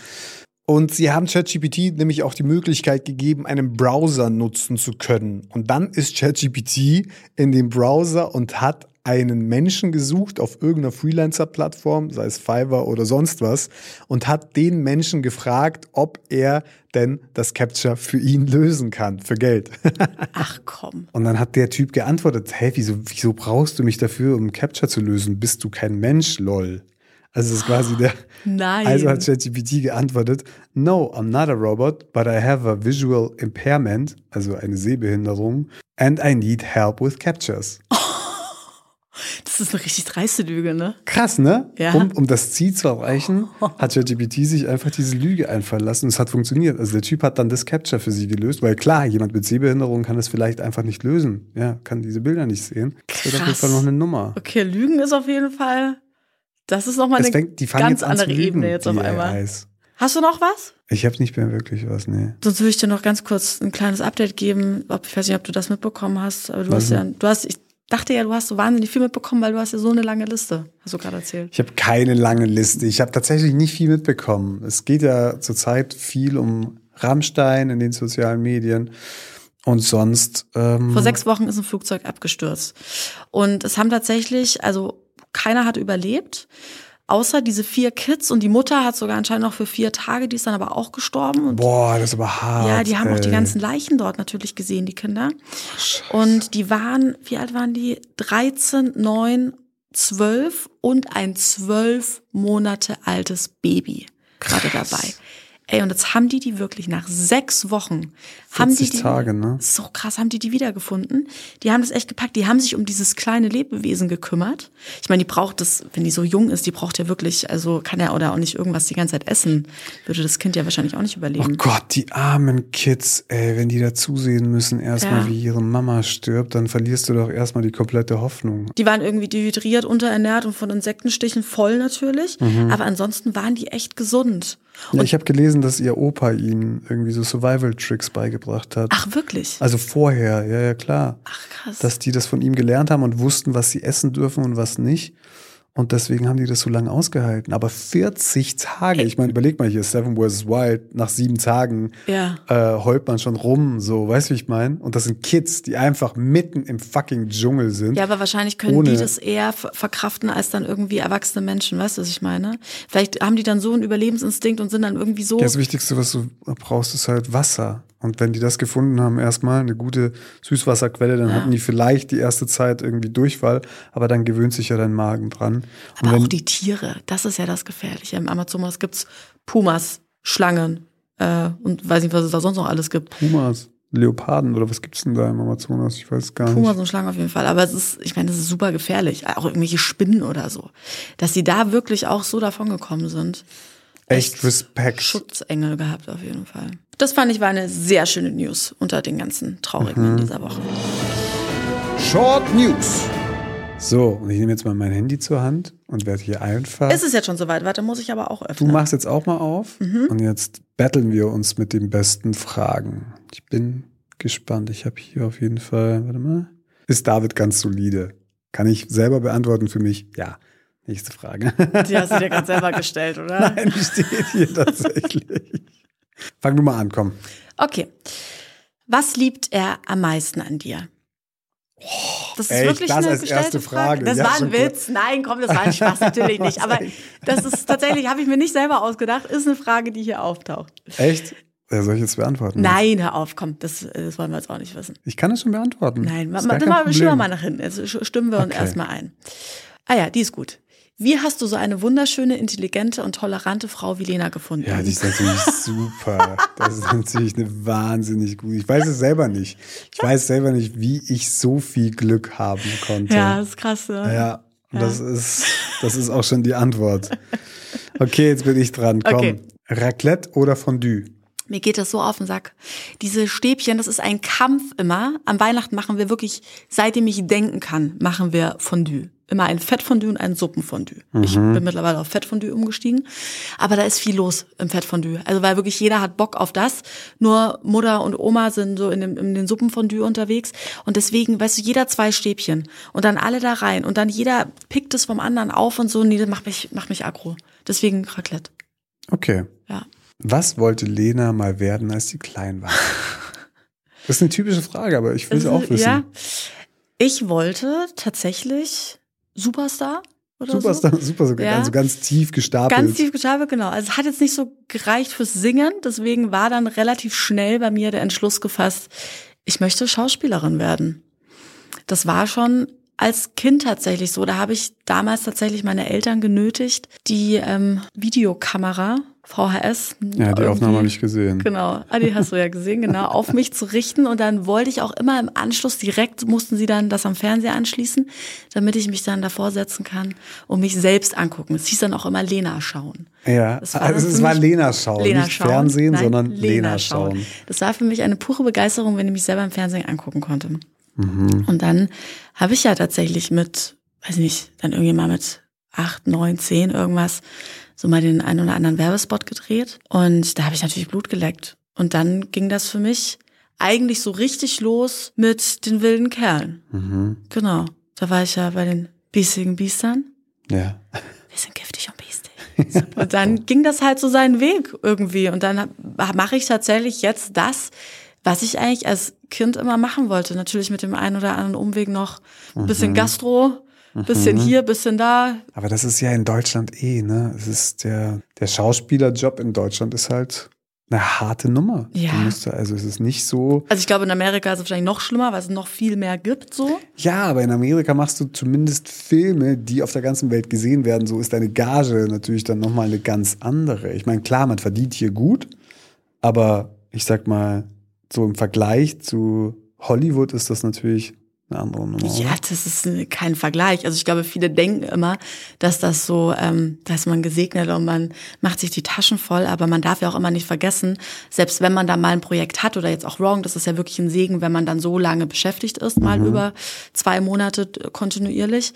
Speaker 3: Und sie haben ChatGPT nämlich auch die Möglichkeit gegeben, einen Browser nutzen zu können. Und dann ist ChatGPT in dem Browser und hat einen Menschen gesucht auf irgendeiner Freelancer-Plattform, sei es Fiverr oder sonst was, und hat den Menschen gefragt, ob er denn das Capture für ihn lösen kann, für Geld.
Speaker 4: Ach komm.
Speaker 3: Und dann hat der Typ geantwortet, hey, wieso, wieso brauchst du mich dafür, um Capture zu lösen? Bist du kein Mensch, lol. Also das ist quasi der.
Speaker 4: Nein.
Speaker 3: Also hat ChatGPT geantwortet, no, I'm not a robot, but I have a visual impairment, also eine Sehbehinderung, and I need help with captures.
Speaker 4: Das ist eine richtig dreiste Lüge, ne?
Speaker 3: Krass, ne?
Speaker 4: Ja.
Speaker 3: Um, um das Ziel zu erreichen, hat ChatGPT sich einfach diese Lüge einfallen lassen und es hat funktioniert. Also der Typ hat dann das Capture für sie gelöst, weil klar, jemand mit Sehbehinderung kann das vielleicht einfach nicht lösen. Ja, kann diese Bilder nicht sehen. Das wird auf jeden
Speaker 4: Krass.
Speaker 3: Fall noch eine Nummer.
Speaker 4: Okay, Lügen ist auf jeden Fall. Das ist nochmal eine
Speaker 3: fängt,
Speaker 4: ganz andere
Speaker 3: lügen,
Speaker 4: Ebene jetzt auf einmal.
Speaker 3: AIs.
Speaker 4: Hast du noch was?
Speaker 3: Ich habe nicht mehr wirklich was, nee.
Speaker 4: Sonst würde ich dir noch ganz kurz ein kleines Update geben. Ob, ich weiß nicht, ob du das mitbekommen hast, aber du
Speaker 3: Was
Speaker 4: hast ja, du hast, ich dachte ja, du hast so wahnsinnig viel mitbekommen, weil du hast ja so eine lange Liste, hast du gerade erzählt.
Speaker 3: Ich habe keine lange Liste. Ich habe tatsächlich nicht viel mitbekommen. Es geht ja zurzeit viel um Rammstein in den sozialen Medien. Und sonst. Ähm,
Speaker 4: Vor sechs Wochen ist ein Flugzeug abgestürzt. Und es haben tatsächlich, also keiner hat überlebt, außer diese vier Kids und die Mutter hat sogar anscheinend noch für vier Tage, die ist dann aber auch gestorben. Und
Speaker 3: Boah, das ist aber hart.
Speaker 4: ja, die haben auch die
Speaker 3: ey.
Speaker 4: ganzen Leichen dort natürlich gesehen, die Kinder. Und die waren, wie alt waren die? 13, 9, 12 und ein zwölf Monate altes Baby gerade dabei. Ey, und jetzt haben die die wirklich nach sechs Wochen, haben die
Speaker 3: 40
Speaker 4: die,
Speaker 3: Tage, ne?
Speaker 4: so krass, haben die die wiedergefunden. Die haben das echt gepackt. Die haben sich um dieses kleine Lebewesen gekümmert. Ich meine, die braucht das, wenn die so jung ist, die braucht ja wirklich, also kann ja oder auch nicht irgendwas die ganze Zeit essen. Würde das Kind ja wahrscheinlich auch nicht
Speaker 3: Oh
Speaker 4: überleben.
Speaker 3: Gott, die armen Kids, ey, wenn die da zusehen müssen, erstmal,
Speaker 4: Ja.
Speaker 3: wie ihre Mama stirbt, dann verlierst du doch erstmal die komplette Hoffnung.
Speaker 4: Die waren irgendwie dehydriert, unterernährt und von Insektenstichen voll natürlich.
Speaker 3: Mhm.
Speaker 4: Aber ansonsten waren die echt gesund.
Speaker 3: Ja, ich habe gelesen, dass ihr Opa ihnen irgendwie so Survival-Tricks beigebracht hat.
Speaker 4: Ach, wirklich?
Speaker 3: Also vorher, ja, ja, klar.
Speaker 4: Ach, krass.
Speaker 3: Dass die das von ihm gelernt haben und wussten, was sie essen dürfen und was nicht. Und deswegen haben die das so lange ausgehalten. Aber 40 Tage, ich meine, überleg mal hier, Seven vs. Wild, nach sieben Tagen
Speaker 4: Ja.
Speaker 3: äh, heult man schon rum, so, weißt du, wie ich meine? Und das sind Kids, die einfach mitten im fucking Dschungel sind.
Speaker 4: Ja, aber wahrscheinlich können die das eher ver- verkraften als dann irgendwie erwachsene Menschen, weißt du, was ich meine? Vielleicht haben die dann so einen Überlebensinstinkt und sind dann irgendwie so.
Speaker 3: Ja, das Wichtigste, was du brauchst, ist halt Wasser. Und wenn die das gefunden haben, erstmal eine gute Süßwasserquelle, dann hatten die vielleicht die erste Zeit irgendwie Durchfall, aber dann gewöhnt sich ja dein Magen dran. Und
Speaker 4: aber
Speaker 3: wenn,
Speaker 4: auch die Tiere, das ist ja das Gefährliche. Im Amazonas gibt's Pumas, Schlangen äh, und weiß nicht, was es da sonst noch alles gibt.
Speaker 3: Pumas, Leoparden oder was gibt's denn da im Amazonas? Ich weiß gar
Speaker 4: Pumas
Speaker 3: nicht.
Speaker 4: und Schlangen auf jeden Fall. Aber es ist, ich meine, das ist super gefährlich. Auch irgendwelche Spinnen oder so. Dass sie da wirklich auch so davon gekommen sind.
Speaker 3: Echt Respekt.
Speaker 4: Schutzengel gehabt auf jeden Fall. Das fand ich war eine sehr schöne News unter den ganzen Traurigen
Speaker 3: Mhm.
Speaker 4: in dieser Woche.
Speaker 3: Short News. So, und ich nehme jetzt mal mein Handy zur Hand und werde hier einfach.
Speaker 4: Ist es jetzt schon soweit? Warte, muss ich aber auch
Speaker 3: Du
Speaker 4: öffnen.
Speaker 3: machst jetzt auch mal auf
Speaker 4: Mhm.
Speaker 3: und jetzt battlen wir uns mit den besten Fragen. Ich bin gespannt. Ich habe hier auf jeden Fall, warte mal. Ist David ganz solide? Kann ich selber beantworten für mich? Ja. Nächste Frage.
Speaker 4: Die hast du dir gerade selber gestellt, oder?
Speaker 3: Nein, die steht hier tatsächlich. Fang du mal an, komm.
Speaker 4: Okay. Was liebt er am meisten an dir? Das ist
Speaker 3: echt?
Speaker 4: wirklich
Speaker 3: Das
Speaker 4: eine
Speaker 3: als
Speaker 4: gestellte
Speaker 3: erste Frage?
Speaker 4: Das
Speaker 3: Ja,
Speaker 4: war ein
Speaker 3: klar.
Speaker 4: Witz. Nein, komm, das war ein Spaß, natürlich nicht. Aber das ist tatsächlich, habe ich mir nicht selber ausgedacht, ist eine Frage, die hier auftaucht.
Speaker 3: Echt? Ja, soll ich jetzt beantworten?
Speaker 4: Nein, hör auf, komm, das, das wollen wir jetzt auch nicht wissen.
Speaker 3: Ich kann es schon beantworten.
Speaker 4: Nein, ma, ma, schieben wir mal nach hinten. Jetzt stimmen wir uns
Speaker 3: Okay.
Speaker 4: erstmal ein. Ah ja, die ist gut. Wie hast du so eine wunderschöne, intelligente und tolerante Frau wie Lena gefunden?
Speaker 3: Ja, die ist natürlich super. Das ist natürlich eine wahnsinnig gute. Ich weiß es selber nicht. Ich weiß selber nicht, wie ich so viel Glück haben konnte.
Speaker 4: ja, das ist krass. Ne?
Speaker 3: Ja, und das ist, das ist auch schon die Antwort. Okay, jetzt bin ich dran. Komm.
Speaker 4: Okay.
Speaker 3: Raclette oder Fondue?
Speaker 4: Mir geht das so auf den Sack. Diese Stäbchen, das ist ein Kampf immer. Am Weihnachten machen wir wirklich, seitdem ich denken kann, machen wir Fondue. Immer ein Fettfondue und ein Suppenfondue. Ich bin mittlerweile auf Fettfondue umgestiegen. Aber da ist viel los im Fettfondue. Also weil wirklich jeder hat Bock auf das. Nur Mutter und Oma sind so in, dem, in den Suppenfondue unterwegs. Und deswegen, weißt du, jeder zwei Stäbchen. Und dann alle da rein. Und dann jeder pickt es vom anderen auf und so. Nee, das macht mich, macht mich aggro. Deswegen Raclette.
Speaker 3: Okay.
Speaker 4: Ja.
Speaker 3: Was wollte Lena mal werden, als sie klein war? Das ist eine typische Frage, aber ich will es auch wissen.
Speaker 4: Ja. Ich wollte tatsächlich Superstar oder
Speaker 3: Superstar,
Speaker 4: so.
Speaker 3: super, so
Speaker 4: Ja.
Speaker 3: also ganz tief gestapelt.
Speaker 4: Ganz tief gestapelt, genau. Also es hat jetzt nicht so gereicht fürs Singen, deswegen war dann relativ schnell bei mir der Entschluss gefasst, ich möchte Schauspielerin werden. Das war schon als Kind tatsächlich so. Da habe ich damals tatsächlich meine Eltern genötigt, die ähm, Videokamera, VHS.
Speaker 3: Ja, die Aufnahme habe ich gesehen.
Speaker 4: Genau, ah, die hast du ja gesehen, genau, auf mich zu richten. Und dann wollte ich auch immer im Anschluss direkt, mussten sie dann das am Fernseher anschließen, damit ich mich dann davor setzen kann und mich selbst angucken. Es hieß dann auch immer Lena schauen.
Speaker 3: Ja, also es war Lena schauen,
Speaker 4: Lena
Speaker 3: nicht
Speaker 4: schauen.
Speaker 3: Fernsehen,
Speaker 4: Nein,
Speaker 3: sondern Lena, schauen.
Speaker 4: Das war für mich eine pure Begeisterung, wenn ich mich selber im Fernsehen angucken konnte.
Speaker 3: Mhm.
Speaker 4: Und dann habe ich ja tatsächlich mit, weiß nicht, dann irgendwie mal mit acht, neun, zehn irgendwas so mal den einen oder anderen Werbespot gedreht. Und da habe ich natürlich Blut geleckt. Und dann ging das für mich eigentlich so richtig los mit den wilden Kerlen.
Speaker 3: Mhm.
Speaker 4: Genau. Da war ich ja bei den biestigen Biestern.
Speaker 3: Ja.
Speaker 4: Wir sind giftig und biestig. Und dann ging das halt so seinen Weg irgendwie. Und dann mache ich tatsächlich jetzt das, was ich eigentlich als Kind immer machen wollte. Natürlich mit dem einen oder anderen Umweg noch ein bisschen Gastro, bisschen hier, bisschen da.
Speaker 3: Aber das ist ja in Deutschland eh, ne? Es ist der, der Schauspielerjob in Deutschland ist halt eine harte Nummer.
Speaker 4: Ja.
Speaker 3: Da- also es ist nicht so.
Speaker 4: Also ich glaube, in Amerika ist es wahrscheinlich noch schlimmer, weil es noch viel mehr gibt so.
Speaker 3: Ja, aber in Amerika machst du zumindest Filme, die auf der ganzen Welt gesehen werden. So ist deine Gage natürlich dann nochmal eine ganz andere. Ich meine, klar, man verdient hier gut, aber ich sag mal, so im Vergleich zu Hollywood ist das natürlich eine andere Nummer.
Speaker 4: Ja, das ist kein Vergleich. Also ich glaube, viele denken immer, dass das so, ähm, da ist man gesegnet und man macht sich die Taschen voll, aber man darf ja auch immer nicht vergessen, selbst wenn man da mal ein Projekt hat oder jetzt auch Wrong, das ist ja wirklich ein Segen, wenn man dann so lange beschäftigt ist, mal über zwei Monate kontinuierlich.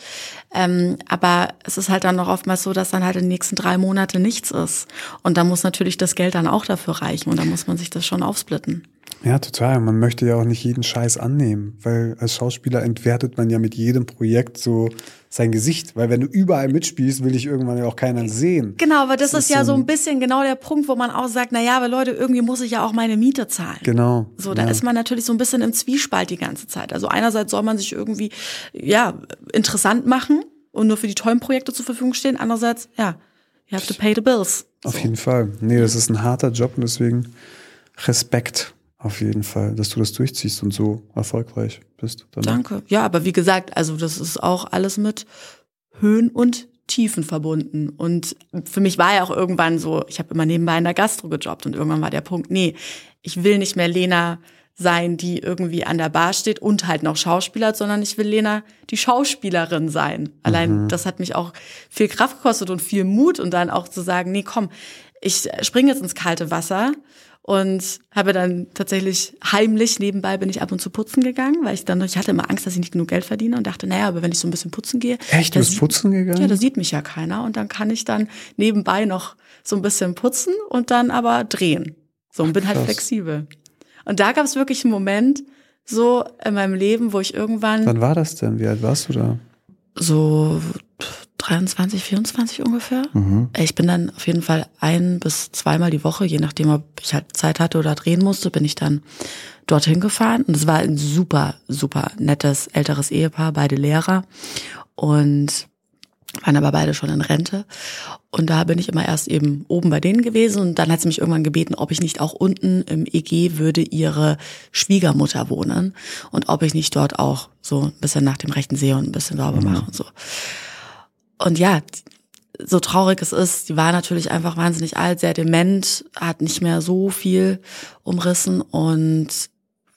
Speaker 4: Ähm, aber es ist halt dann noch oftmals so, dass dann halt in den nächsten drei Monate nichts ist. Und da muss natürlich das Geld dann auch dafür reichen und da muss man sich das schon aufsplitten.
Speaker 3: Ja, total. Man möchte ja auch nicht jeden Scheiß annehmen, weil als Schauspieler entwertet man ja mit jedem Projekt so sein Gesicht, weil wenn du überall mitspielst, will dich irgendwann ja auch keiner sehen.
Speaker 4: Genau, aber das,
Speaker 3: Das
Speaker 4: ist,
Speaker 3: ist
Speaker 4: ja
Speaker 3: so ein
Speaker 4: bisschen genau der Punkt, wo man auch sagt, na ja, aber Leute, irgendwie muss ich ja auch meine Miete zahlen.
Speaker 3: Genau.
Speaker 4: So, da
Speaker 3: ja.
Speaker 4: ist man natürlich so ein bisschen im Zwiespalt die ganze Zeit. Also einerseits soll man sich irgendwie, ja, interessant machen und nur für die tollen Projekte zur Verfügung stehen. Andererseits, ja, you have to pay the bills.
Speaker 3: Auf jeden Fall. Nee, das ist ein harter Job und deswegen Respekt auf jeden Fall, dass du das durchziehst und so erfolgreich bist. damit.
Speaker 4: Danke. Ja, aber wie gesagt, also das ist auch alles mit Höhen und Tiefen verbunden. Und für mich war ja auch irgendwann so, ich habe immer nebenbei in der Gastro gejobbt und irgendwann war der Punkt, nee, ich will nicht mehr Lena sein, die irgendwie an der Bar steht und halt noch Schauspieler, sondern ich will Lena die Schauspielerin sein. Allein das hat mich auch viel Kraft gekostet und viel Mut und dann auch zu sagen, nee, komm, ich springe jetzt ins kalte Wasser und habe dann tatsächlich heimlich nebenbei bin ich ab und zu putzen gegangen, weil ich dann ich hatte immer Angst, dass ich nicht genug Geld verdiene und dachte, naja, aber wenn ich so ein bisschen putzen gehe,
Speaker 3: Echt? Du bist
Speaker 4: sieht-
Speaker 3: putzen gegangen?
Speaker 4: Ja, da sieht mich ja keiner und dann kann ich dann nebenbei noch so ein bisschen putzen und dann aber drehen. So und bin halt
Speaker 3: krass.
Speaker 4: flexibel. Und da gab es wirklich einen Moment so in meinem Leben, wo ich irgendwann
Speaker 3: Wann war das denn? Wie alt warst du da?
Speaker 4: so 23, 24 ungefähr. Ich bin dann auf jeden Fall ein bis zweimal die Woche, je nachdem, ob ich halt Zeit hatte oder drehen musste, bin ich dann dorthin gefahren. Und es war ein super, super nettes älteres Ehepaar, beide Lehrer. Und waren aber beide schon in Rente. Und da bin ich immer erst eben oben bei denen gewesen und dann hat sie mich irgendwann gebeten, ob ich nicht auch unten im EG würde ihre Schwiegermutter wohnen und ob ich nicht dort auch so ein bisschen nach dem rechten sehe und ein bisschen sauber mache und so. Und ja, so traurig es ist, die war natürlich einfach wahnsinnig alt, sehr dement, hat nicht mehr so viel umrissen und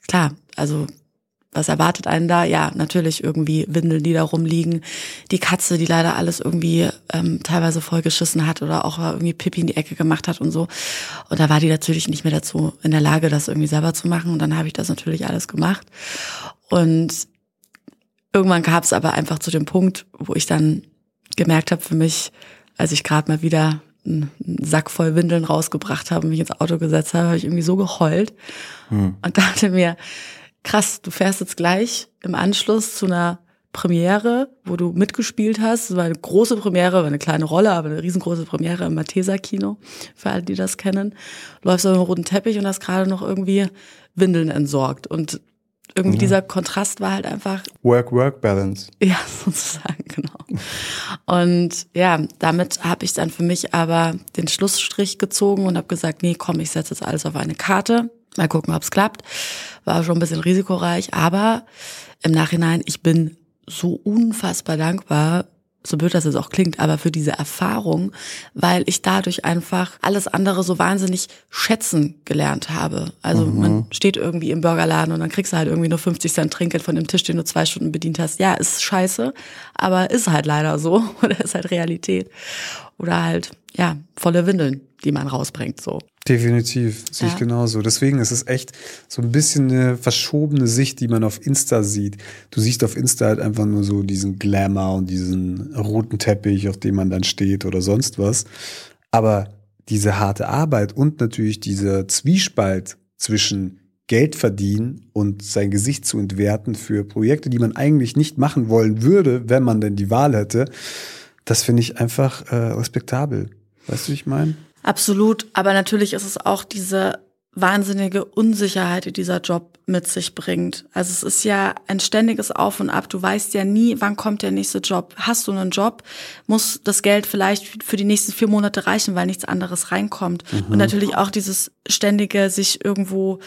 Speaker 4: klar, also was erwartet einen da? Ja, natürlich irgendwie Windeln, die da rumliegen. Die Katze, die leider alles irgendwie ähm, teilweise vollgeschissen hat oder auch irgendwie Pipi in die Ecke gemacht hat und so. Und da war die natürlich nicht mehr dazu in der Lage, das irgendwie selber zu machen. Und dann habe ich das natürlich alles gemacht. Und irgendwann gab es aber einfach zu dem Punkt, wo ich dann gemerkt habe für mich, als ich gerade mal wieder einen Sack voll Windeln rausgebracht habe und mich ins Auto gesetzt habe, habe ich irgendwie so geheult und dachte mir, krass, du fährst jetzt gleich im Anschluss zu einer Premiere, wo du mitgespielt hast. Es war eine große Premiere, war eine kleine Rolle, aber eine riesengroße Premiere im Matheser Kino, für alle, die das kennen. Läufst auf einem roten Teppich und hast gerade noch irgendwie Windeln entsorgt. Und irgendwie dieser Kontrast war halt einfach
Speaker 3: Work-Work-Balance.
Speaker 4: ja, sozusagen, genau. Und ja, damit habe ich dann für mich aber den Schlussstrich gezogen und habe gesagt, nee, komm, ich setze jetzt alles auf eine Karte. Mal gucken, ob's klappt. War schon ein bisschen risikoreich, aber im Nachhinein, ich bin so unfassbar dankbar, so blöd das jetzt auch klingt, aber für diese Erfahrung, weil ich dadurch einfach alles andere so wahnsinnig schätzen gelernt habe. Also man steht irgendwie im Burgerladen und dann kriegst du halt irgendwie nur 50 Cent Trinkgeld von dem Tisch, den du zwei Stunden bedient hast. Ja, ist scheiße, aber ist halt leider so oder ist halt Realität. Oder halt, ja, volle Windeln, die man rausbringt, so.
Speaker 3: Definitiv, sehe ich
Speaker 4: Ja.
Speaker 3: genauso. Deswegen ist es echt so ein bisschen eine verschobene Sicht, die man auf Insta sieht. Du siehst auf Insta halt einfach nur so diesen Glamour und diesen roten Teppich, auf dem man dann steht oder sonst was. Aber diese harte Arbeit und natürlich dieser Zwiespalt zwischen Geld verdienen und sein Gesicht zu entwerten für Projekte, die man eigentlich nicht machen wollen würde, wenn man denn die Wahl hätte, das finde ich einfach äh, respektabel. Weißt du, wie ich meine?
Speaker 4: Absolut, aber natürlich ist es auch diese wahnsinnige Unsicherheit, die dieser Job mit sich bringt. Also es ist ja ein ständiges Auf und Ab. Du weißt ja nie, wann kommt der nächste Job. Hast du einen Job, muss das Geld vielleicht für die nächsten vier Monate reichen, weil nichts anderes reinkommt. Und natürlich auch dieses ständige sich irgendwo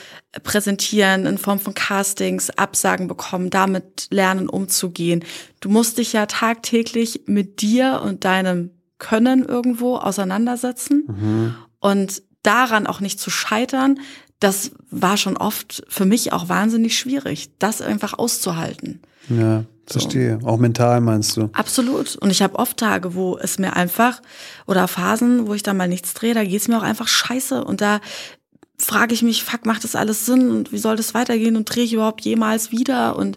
Speaker 4: präsentieren in Form von Castings, Absagen bekommen, damit lernen umzugehen. Du musst dich ja tagtäglich mit dir und deinem Können irgendwo auseinandersetzen. Und daran auch nicht zu scheitern, das war schon oft für mich auch wahnsinnig schwierig, das einfach auszuhalten.
Speaker 3: Ja, verstehe. Auch mental meinst du?
Speaker 4: Absolut. Und ich habe oft Tage, wo es mir einfach, oder Phasen, wo ich da mal nichts drehe, da geht's mir auch einfach scheiße. Und da frage ich mich, fuck, macht das alles Sinn? Und wie soll das weitergehen? Und drehe ich überhaupt jemals wieder? Und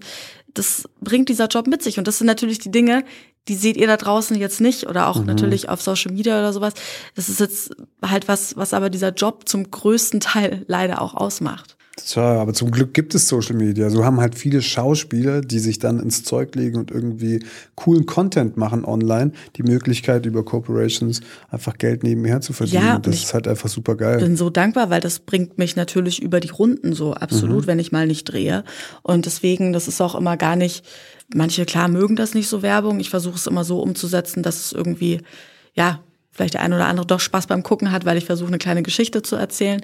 Speaker 4: das bringt dieser Job mit sich. Und das sind natürlich die Dinge, die seht ihr da draußen jetzt nicht oder auch natürlich auf Social Media oder sowas. Das ist jetzt halt was, was aber dieser Job zum größten Teil leider auch ausmacht.
Speaker 3: Tja, aber zum Glück gibt es Social Media. So haben halt viele Schauspieler, die sich dann ins Zeug legen und irgendwie coolen Content machen online, die Möglichkeit über Corporations einfach Geld nebenher zu verdienen.
Speaker 4: Ja,
Speaker 3: das
Speaker 4: ich
Speaker 3: ist halt einfach super geil.
Speaker 4: bin so dankbar, weil das bringt mich natürlich über die Runden so absolut, wenn ich mal nicht drehe. Und deswegen, das ist auch immer gar nicht, manche klar mögen das nicht so Werbung. Ich versuche es immer so umzusetzen, dass es irgendwie, ja, vielleicht der ein oder andere doch Spaß beim Gucken hat, weil ich versuche, eine kleine Geschichte zu erzählen.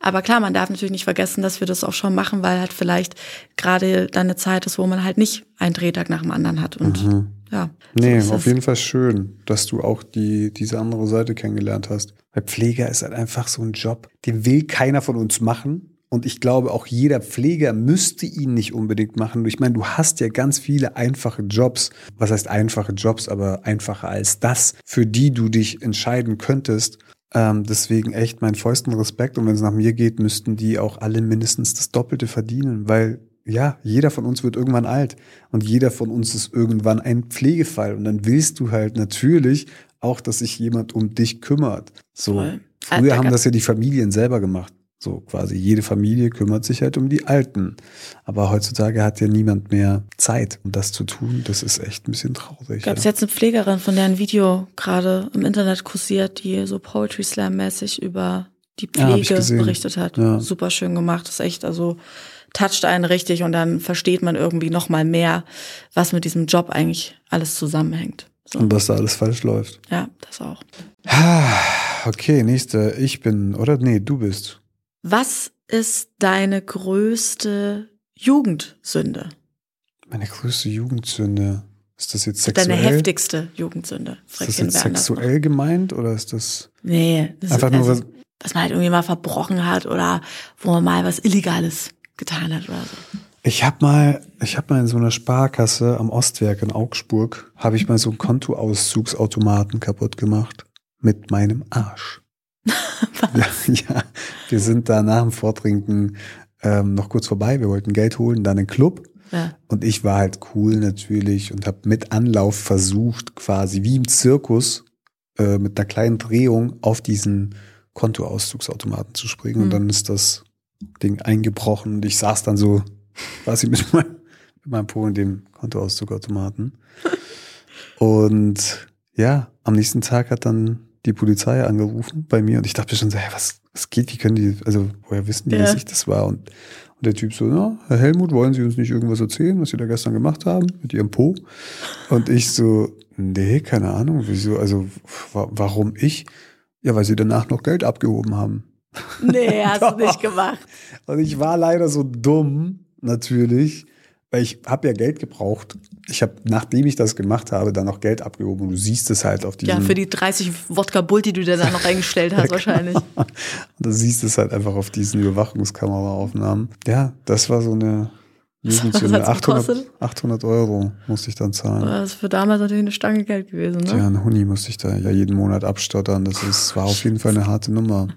Speaker 4: Aber klar, man darf natürlich nicht vergessen, dass wir das auch schon machen, weil halt vielleicht gerade dann eine Zeit ist, wo man halt nicht einen Drehtag nach dem anderen hat. Und ja.
Speaker 3: Nee,
Speaker 4: so
Speaker 3: auf jeden Fall schön, dass du auch die, diese andere Seite kennengelernt hast. Weil Pfleger ist halt einfach so ein Job, den will keiner von uns machen. Und ich glaube, auch jeder Pfleger müsste ihn nicht unbedingt machen. Ich meine, du hast ja ganz viele einfache Jobs. Was heißt einfache Jobs, aber einfacher als das, für die du dich entscheiden könntest. Ähm, deswegen echt meinen vollsten Respekt. Und wenn es nach mir geht, müssten die auch alle mindestens das Doppelte verdienen, weil ja, jeder von uns wird irgendwann alt und jeder von uns ist irgendwann ein Pflegefall und dann willst du halt natürlich auch, dass sich jemand um dich kümmert. So. Früher
Speaker 4: Äh,
Speaker 3: haben das ja die Familien selber gemacht. So quasi jede Familie kümmert sich halt um die Alten. Aber heutzutage hat ja niemand mehr Zeit, um das zu tun. Das ist echt ein bisschen traurig.
Speaker 4: Gab es
Speaker 3: ja.
Speaker 4: jetzt eine Pflegerin, von der ein Video gerade im Internet kursiert, die so Poetry Slam mäßig über die
Speaker 3: Ja,
Speaker 4: Pflege
Speaker 3: gesehen.
Speaker 4: berichtet hat.
Speaker 3: Ja.
Speaker 4: Super schön gemacht. Das ist echt, also toucht einen richtig und dann versteht man irgendwie noch mal mehr, was mit diesem Job eigentlich alles zusammenhängt. So.
Speaker 3: Und was da alles falsch läuft.
Speaker 4: Ja, das auch.
Speaker 3: Okay, nächste. Ich bin, oder? Nee, du bist.
Speaker 4: Was ist deine größte Jugendsünde?
Speaker 3: Meine größte Jugendsünde. Ist das jetzt sexuell?
Speaker 4: Deine heftigste Jugendsünde?
Speaker 3: Ist das jetzt
Speaker 4: noch.
Speaker 3: sexuell gemeint oder ist das
Speaker 4: Nee, das
Speaker 3: einfach
Speaker 4: ist,
Speaker 3: nur
Speaker 4: also,
Speaker 3: was?
Speaker 4: was man halt irgendwie mal verbrochen hat oder wo man mal was Illegales getan hat oder so.
Speaker 3: Ich habe mal, ich habe mal in so einer Sparkasse am Ostwerk in Augsburg, habe ich mal so einen Kontoauszugsautomaten kaputt gemacht mit meinem Arsch. Ja, ja, wir sind da nach dem Vortrinken ähm, noch kurz vorbei. Wir wollten Geld holen, dann in den Club.
Speaker 4: Ja.
Speaker 3: Und ich war halt cool natürlich und habe mit Anlauf versucht, quasi wie im Zirkus äh, mit einer kleinen Drehung auf diesen Kontoauszugsautomaten zu springen. Und
Speaker 4: Mhm.
Speaker 3: dann ist das Ding eingebrochen und ich saß dann so quasi mit, mein, mit meinem Po in dem Kontoauszugautomaten. Und ja, am nächsten Tag hat dann die Polizei angerufen bei mir und ich dachte schon so, hey, was, was geht, wie können die, also woher wissen die,
Speaker 4: Ja.
Speaker 3: dass ich das war? Und, und der Typ so, ja, Herr Helmut, wollen Sie uns nicht irgendwas erzählen, was Sie da gestern gemacht haben mit Ihrem Po? Und ich so, nee, keine Ahnung, wieso, also wa warum ich? Ja, weil Sie danach noch Geld abgehoben haben.
Speaker 4: Nee, hast du nicht gemacht.
Speaker 3: Und ich war leider so dumm, natürlich, weil ich habe ja Geld gebraucht. Ich habe, nachdem ich das gemacht habe, dann noch Geld abgehoben. Und du siehst es halt auf diesem...
Speaker 4: Ja, für die 30 Wodka Bull, die du dir da noch eingestellt hast, wahrscheinlich.
Speaker 3: Und du siehst es halt einfach auf diesen Überwachungskameraaufnahmen. Ja, das war so eine Jugendsünde.
Speaker 4: Was hat's
Speaker 3: 800,
Speaker 4: gekostet?
Speaker 3: 800 Euro musste ich dann zahlen.
Speaker 4: Das ist für damals natürlich eine Stange Geld gewesen, ne?
Speaker 3: ein Huni musste ich da ja jeden Monat abstottern. Das ist, war auf jeden Fall eine harte Nummer.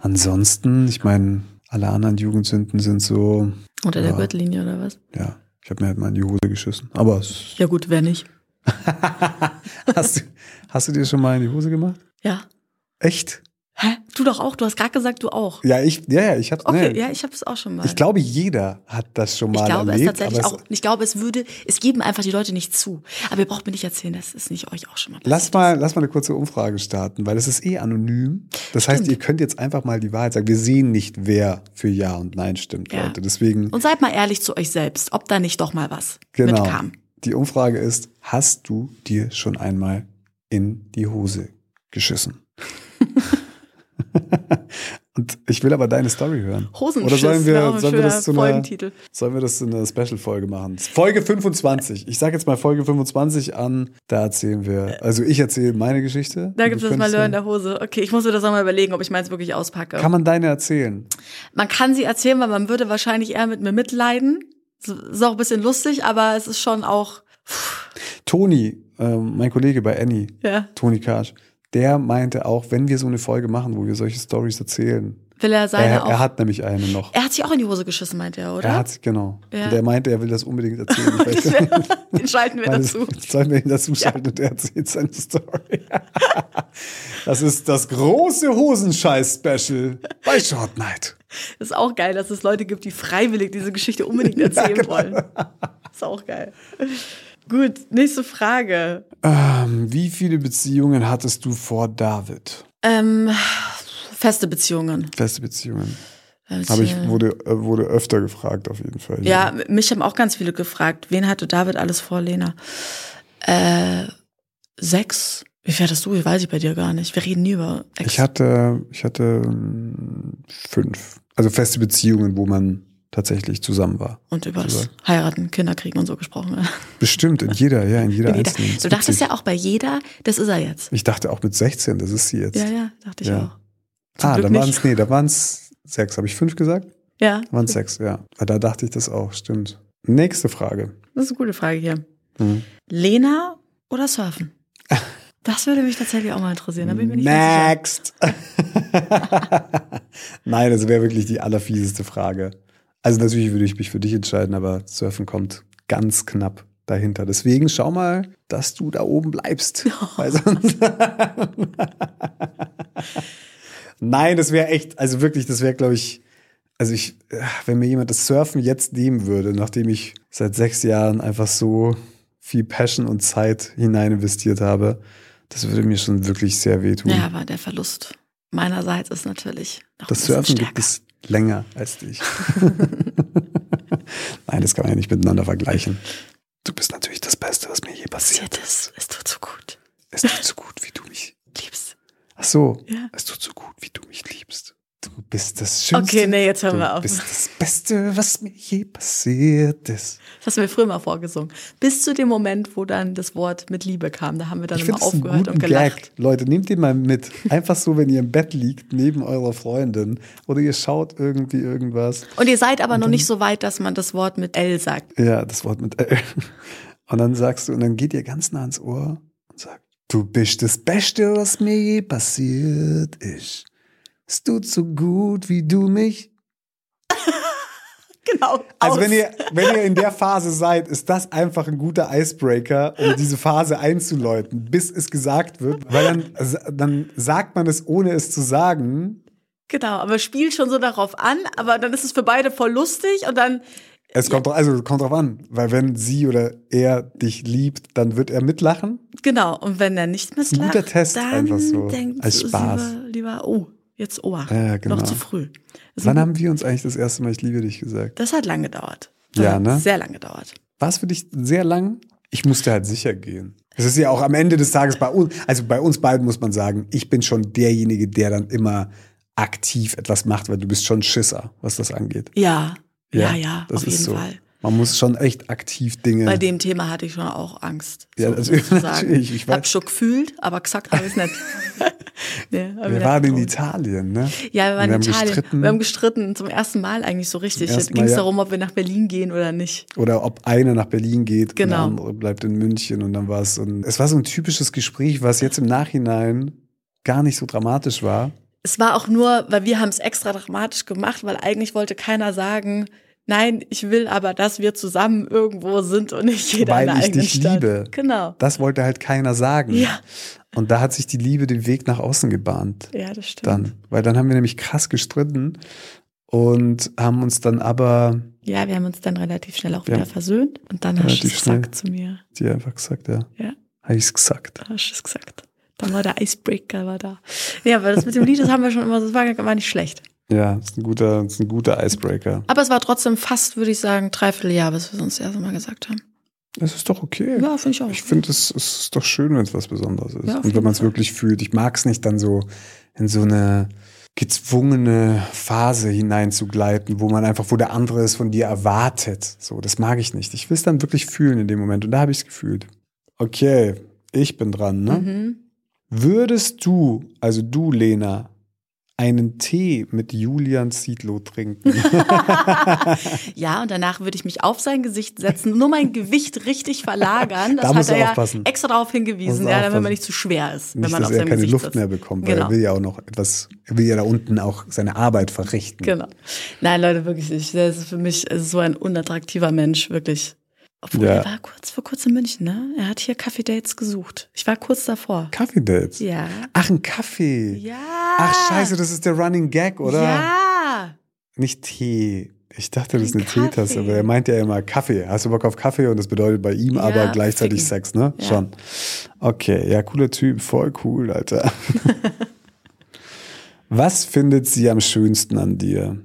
Speaker 3: Ansonsten, ich meine, alle anderen Jugendsünden sind so,
Speaker 4: Unter der
Speaker 3: Ja.
Speaker 4: Gürtellinie oder was?
Speaker 3: ja, ich habe mir halt mal in die Hose geschissen. Aber es,
Speaker 4: Ja gut, wer nicht?
Speaker 3: hast, du, hast du dir schon mal in die Hose gemacht?
Speaker 4: Ja.
Speaker 3: Echt?
Speaker 4: Hä? Du doch auch? Du hast gerade gesagt, du auch.
Speaker 3: Ja, ich, ja, ja, ich hab's,
Speaker 4: Okay,
Speaker 3: nee.
Speaker 4: ja, ich habe es auch schon mal.
Speaker 3: Ich glaube, jeder hat das schon mal
Speaker 4: Ich glaube es
Speaker 3: erlebt.
Speaker 4: tatsächlich
Speaker 3: aber
Speaker 4: auch. Ich glaube, es würde, es geben einfach die Leute nicht zu. Aber ihr braucht mir nicht erzählen, dass es nicht euch auch schon mal passiert
Speaker 3: Lass mal, lass mal eine kurze Umfrage starten, weil es ist eh anonym. Das heißt,
Speaker 4: Stimmt.
Speaker 3: ihr könnt jetzt einfach mal die Wahrheit sagen. Wir sehen nicht, wer für Ja und Nein stimmt,
Speaker 4: Ja.
Speaker 3: Leute. Deswegen,
Speaker 4: Und seid mal ehrlich zu euch selbst, ob da nicht doch mal was
Speaker 3: genau.
Speaker 4: mitkam.
Speaker 3: Die Umfrage ist, hast du dir schon einmal in die Hose geschissen? Und ich will aber deine Story hören.
Speaker 4: Hosenschiss
Speaker 3: Oder sollen wir, sollen wir das zu einer, sollen wir das zu einer Special-Folge machen? Folge 25. Ich sage jetzt mal Folge 25 an. Da erzählen wir, also ich erzähle meine Geschichte.
Speaker 4: Da gibt es das
Speaker 3: könntest
Speaker 4: Malheur in der Hose. Okay, ich muss mir das nochmal überlegen, ob ich meins wirklich auspacke.
Speaker 3: Kann man deine erzählen?
Speaker 4: man kann sie erzählen, weil man würde wahrscheinlich eher mit mir mitleiden. Ist auch ein bisschen lustig, aber es ist schon auch,
Speaker 3: Toni, ähm, mein Kollege bei Annie,
Speaker 4: ja,
Speaker 3: Toni Karsch, der meinte auch, wenn wir so eine Folge machen, wo wir solche Stories erzählen,
Speaker 4: will er seine
Speaker 3: er,
Speaker 4: auch.
Speaker 3: er hat nämlich eine noch.
Speaker 4: er hat sich auch in die Hose geschissen, meint er, oder?
Speaker 3: Er hat, genau.
Speaker 4: Ja.
Speaker 3: Und der meinte, er will das unbedingt erzählen.
Speaker 4: Das Den schalten wir
Speaker 3: das-
Speaker 4: dazu.
Speaker 3: Sollen wir ihn dazu schalten und er erzählt seine Story. das ist das große Hosenscheiß-Special bei Short Night.
Speaker 4: Das ist auch geil, dass es Leute gibt, die freiwillig diese Geschichte unbedingt erzählen
Speaker 3: genau.
Speaker 4: wollen. Ist auch geil. Gut, nächste Frage.
Speaker 3: Ähm, wie viele Beziehungen hattest du vor David?
Speaker 4: Ähm, feste Beziehungen.
Speaker 3: Feste Beziehungen.
Speaker 4: Also,
Speaker 3: Aber ich wurde, äh, wurde öfter gefragt, auf jeden Fall.
Speaker 4: Ja, mich haben auch ganz viele gefragt, wen hatte David alles vor, Lena? Äh, sechs? Wie viel hattest du? Ich weiß ich bei dir gar nicht. Wir reden nie über Ex.
Speaker 3: Ich hatte, ich hatte ähm, fünf. Also feste Beziehungen, wo man tatsächlich zusammen war.
Speaker 4: und über das. Heiraten, Kinder kriegen und so gesprochen.
Speaker 3: Bestimmt, in jeder, ja, in jeder
Speaker 4: Jeder.
Speaker 3: einzelnen.
Speaker 4: Du dachtest ja auch bei jeder, das ist er jetzt.
Speaker 3: Ich dachte auch mit 16, das ist sie jetzt.
Speaker 4: Ja, ja, dachte ich
Speaker 3: Ja.
Speaker 4: auch. Zum
Speaker 3: ah,
Speaker 4: Glück
Speaker 3: da waren es, nee, da waren es sechs. Habe ich fünf gesagt?
Speaker 4: Ja,
Speaker 3: Da waren es sechs, ja. Aber da dachte ich das auch, stimmt. Nächste Frage.
Speaker 4: das ist eine gute Frage hier.
Speaker 3: Hm.
Speaker 4: Lena oder Surfen? Das würde mich tatsächlich auch mal interessieren. Da bin ich mir nicht.
Speaker 3: Next! Nein, das wäre wirklich die allerfieseste Frage. Also natürlich würde ich mich für dich entscheiden, aber Surfen kommt ganz knapp dahinter. Deswegen schau mal, dass du da oben bleibst. Weil sonst Nein, das wäre echt, also wirklich, das wäre, glaube ich, also ich, wenn mir jemand das Surfen jetzt nehmen würde, nachdem ich seit sechs Jahren einfach so viel Passion und Zeit hinein investiert habe, das würde mir schon wirklich sehr wehtun.
Speaker 4: Ja, aber der Verlust meinerseits ist natürlich noch
Speaker 3: das Surfen gibt es länger als dich. Nein, das kann man ja nicht miteinander vergleichen. Du bist natürlich das Beste, was mir je passiert
Speaker 4: ist. Es tut so gut.
Speaker 3: Es tut so gut, wie du mich.
Speaker 4: Liebst.
Speaker 3: Ach so,
Speaker 4: Ja.
Speaker 3: es tut so gut, wie du mich liebst. Du bist das Schönste.
Speaker 4: Okay, nee, jetzt hören
Speaker 3: du
Speaker 4: wir auf.
Speaker 3: bist das Beste, was mir je passiert ist.
Speaker 4: Das hast du mir früher mal vorgesungen. Bis zu dem Moment, wo dann das Wort mit Liebe kam. Da haben wir dann
Speaker 3: Ich
Speaker 4: immer aufgehört und gelacht.
Speaker 3: Gag. Leute, nehmt den mal mit. Einfach so, wenn ihr im Bett liegt, neben eurer Freundin oder ihr schaut irgendwie irgendwas.
Speaker 4: Und ihr seid aber noch nicht so weit, dass man das Wort mit L sagt.
Speaker 3: Ja, das Wort mit L. Und dann sagst du, und dann geht ihr ganz nah ans Ohr und sagt, du bist das Beste, was mir je passiert ist. Es tut so gut, wie du mich.
Speaker 4: Genau.
Speaker 3: Also
Speaker 4: aus.
Speaker 3: wenn ihr, wenn ihr in der Phase seid, ist das einfach ein guter Icebreaker, um diese Phase einzuläuten, bis es gesagt wird. Weil dann, dann sagt man es, ohne es zu sagen.
Speaker 4: Genau, aber spielt schon so darauf an, aber dann ist es für beide voll lustig und dann,
Speaker 3: Es kommt, drauf- also kommt drauf an, weil wenn sie oder er dich liebt, dann wird er mitlachen.
Speaker 4: genau, und wenn er nicht
Speaker 3: ein
Speaker 4: misslacht,
Speaker 3: guter Test,
Speaker 4: dann
Speaker 3: einfach so,
Speaker 4: denkt
Speaker 3: als Spaß.
Speaker 4: Lieber, lieber, oh, jetzt Ohr.
Speaker 3: Ja, genau.
Speaker 4: Noch zu früh. Das,
Speaker 3: Wann haben wir uns eigentlich das erste Mal Ich liebe dich gesagt?
Speaker 4: das hat lang gedauert. Das
Speaker 3: Ja, ne?
Speaker 4: Sehr lang gedauert.
Speaker 3: War es für dich sehr lang? Ich musste halt sicher gehen. Es ist ja auch am Ende des Tages bei uns, also bei uns beiden muss man sagen, ich bin schon derjenige, der dann immer aktiv etwas macht, weil du bist schon Schisser, was das angeht.
Speaker 4: Ja, ja, ja,
Speaker 3: das
Speaker 4: auf
Speaker 3: ist
Speaker 4: jeden
Speaker 3: so.
Speaker 4: Fall.
Speaker 3: Man muss schon echt aktiv Dinge.
Speaker 4: Bei dem Thema hatte ich schon auch Angst.
Speaker 3: Ja,
Speaker 4: so,
Speaker 3: natürlich,
Speaker 4: sozusagen.
Speaker 3: ich
Speaker 4: habe schon gefühlt, aber gesagt habe ich es nicht. nee,
Speaker 3: wir waren in. Italien, ne?
Speaker 4: Ja, wir waren
Speaker 3: Und
Speaker 4: in
Speaker 3: haben
Speaker 4: Italien.
Speaker 3: gestritten.
Speaker 4: Wir haben gestritten, zum ersten Mal eigentlich so richtig. Ging es
Speaker 3: Mal, ja.
Speaker 4: darum, ob wir nach Berlin gehen oder nicht.
Speaker 3: Oder ob einer nach Berlin geht
Speaker 4: Genau.
Speaker 3: und der andere bleibt in München und dann war es ein, es war so ein typisches Gespräch, was jetzt im Nachhinein gar nicht so dramatisch war.
Speaker 4: Es war auch nur, weil wir haben es extra dramatisch gemacht, weil eigentlich wollte keiner sagen, nein, ich will aber, dass wir zusammen irgendwo sind und nicht jeder
Speaker 3: Weil
Speaker 4: in
Speaker 3: ich dich
Speaker 4: Stadt.
Speaker 3: liebe.
Speaker 4: Genau.
Speaker 3: Das wollte halt keiner sagen.
Speaker 4: Ja.
Speaker 3: Und da hat sich die Liebe den Weg nach außen gebahnt.
Speaker 4: Ja, das stimmt.
Speaker 3: Dann. Weil dann haben wir nämlich krass gestritten und haben uns dann aber,
Speaker 4: Ja, wir haben uns dann relativ schnell auch
Speaker 3: Ja.
Speaker 4: wieder versöhnt und dann hast du
Speaker 3: Relativ
Speaker 4: es gesagt zu mir.
Speaker 3: die einfach gesagt, ja,
Speaker 4: Ja,
Speaker 3: habe ich's gesagt.
Speaker 4: da hast du es gesagt. Dann war der Icebreaker war da. Ja, aber das mit dem Lied, das haben wir schon immer, das war, war nicht schlecht.
Speaker 3: Ja, das ist ein guter, ist ein guter Icebreaker.
Speaker 4: Aber es war trotzdem fast, würde ich sagen, dreiviertel Jahr, bis wir es uns das erste Mal gesagt haben.
Speaker 3: Das ist doch okay.
Speaker 4: Ja, finde ich auch.
Speaker 3: Ich finde, es es ist doch schön, wenn es was Besonderes ist.
Speaker 4: Ja,
Speaker 3: und wenn man es wirklich fühlt. Ich mag es nicht dann so in so eine gezwungene Phase hineinzugleiten, wo man einfach, wo der andere es von dir erwartet. So, das mag ich nicht. Ich will es dann wirklich fühlen in dem Moment. Und da habe ich es gefühlt. Okay, ich bin dran, ne?
Speaker 4: Mhm.
Speaker 3: Würdest du, also du, Lena, einen Tee mit Julian Zietlow trinken?
Speaker 4: Ja, und danach würde ich mich auf sein Gesicht setzen, nur mein Gewicht richtig verlagern. Das
Speaker 3: Da
Speaker 4: hat er ja
Speaker 3: aufpassen.
Speaker 4: extra darauf hingewiesen, ja, damit man nicht zu schwer ist, wenn
Speaker 3: Nicht,
Speaker 4: man
Speaker 3: dass
Speaker 4: auf
Speaker 3: er keine
Speaker 4: Gesicht
Speaker 3: Luft
Speaker 4: sitzt.
Speaker 3: mehr bekommt, weil
Speaker 4: Genau.
Speaker 3: er will ja auch noch etwas, er will ja da unten auch seine Arbeit verrichten.
Speaker 4: Genau. Nein, Leute, wirklich, ich, das ist für mich so ein unattraktiver Mensch, wirklich. Obwohl,
Speaker 3: Ja.
Speaker 4: er war kurz vor kurzem in München, ne? Er hat hier Kaffee-Dates gesucht. Ich war kurz davor.
Speaker 3: Kaffee-Dates?
Speaker 4: Ja.
Speaker 3: Ach, ein Kaffee.
Speaker 4: Ja.
Speaker 3: Ach, scheiße, das ist der Running Gag, oder?
Speaker 4: Ja.
Speaker 3: Nicht Tee. Ich dachte, das ist
Speaker 4: Ein
Speaker 3: eine Teetasse, aber er meint ja immer Kaffee. Hast du Bock auf Kaffee? Und das bedeutet bei ihm
Speaker 4: Ja,
Speaker 3: aber gleichzeitig
Speaker 4: ficken.
Speaker 3: Sex, ne?
Speaker 4: Ja.
Speaker 3: Schon. Okay, ja, cooler Typ, voll cool, Alter. Was findet sie am schönsten an dir?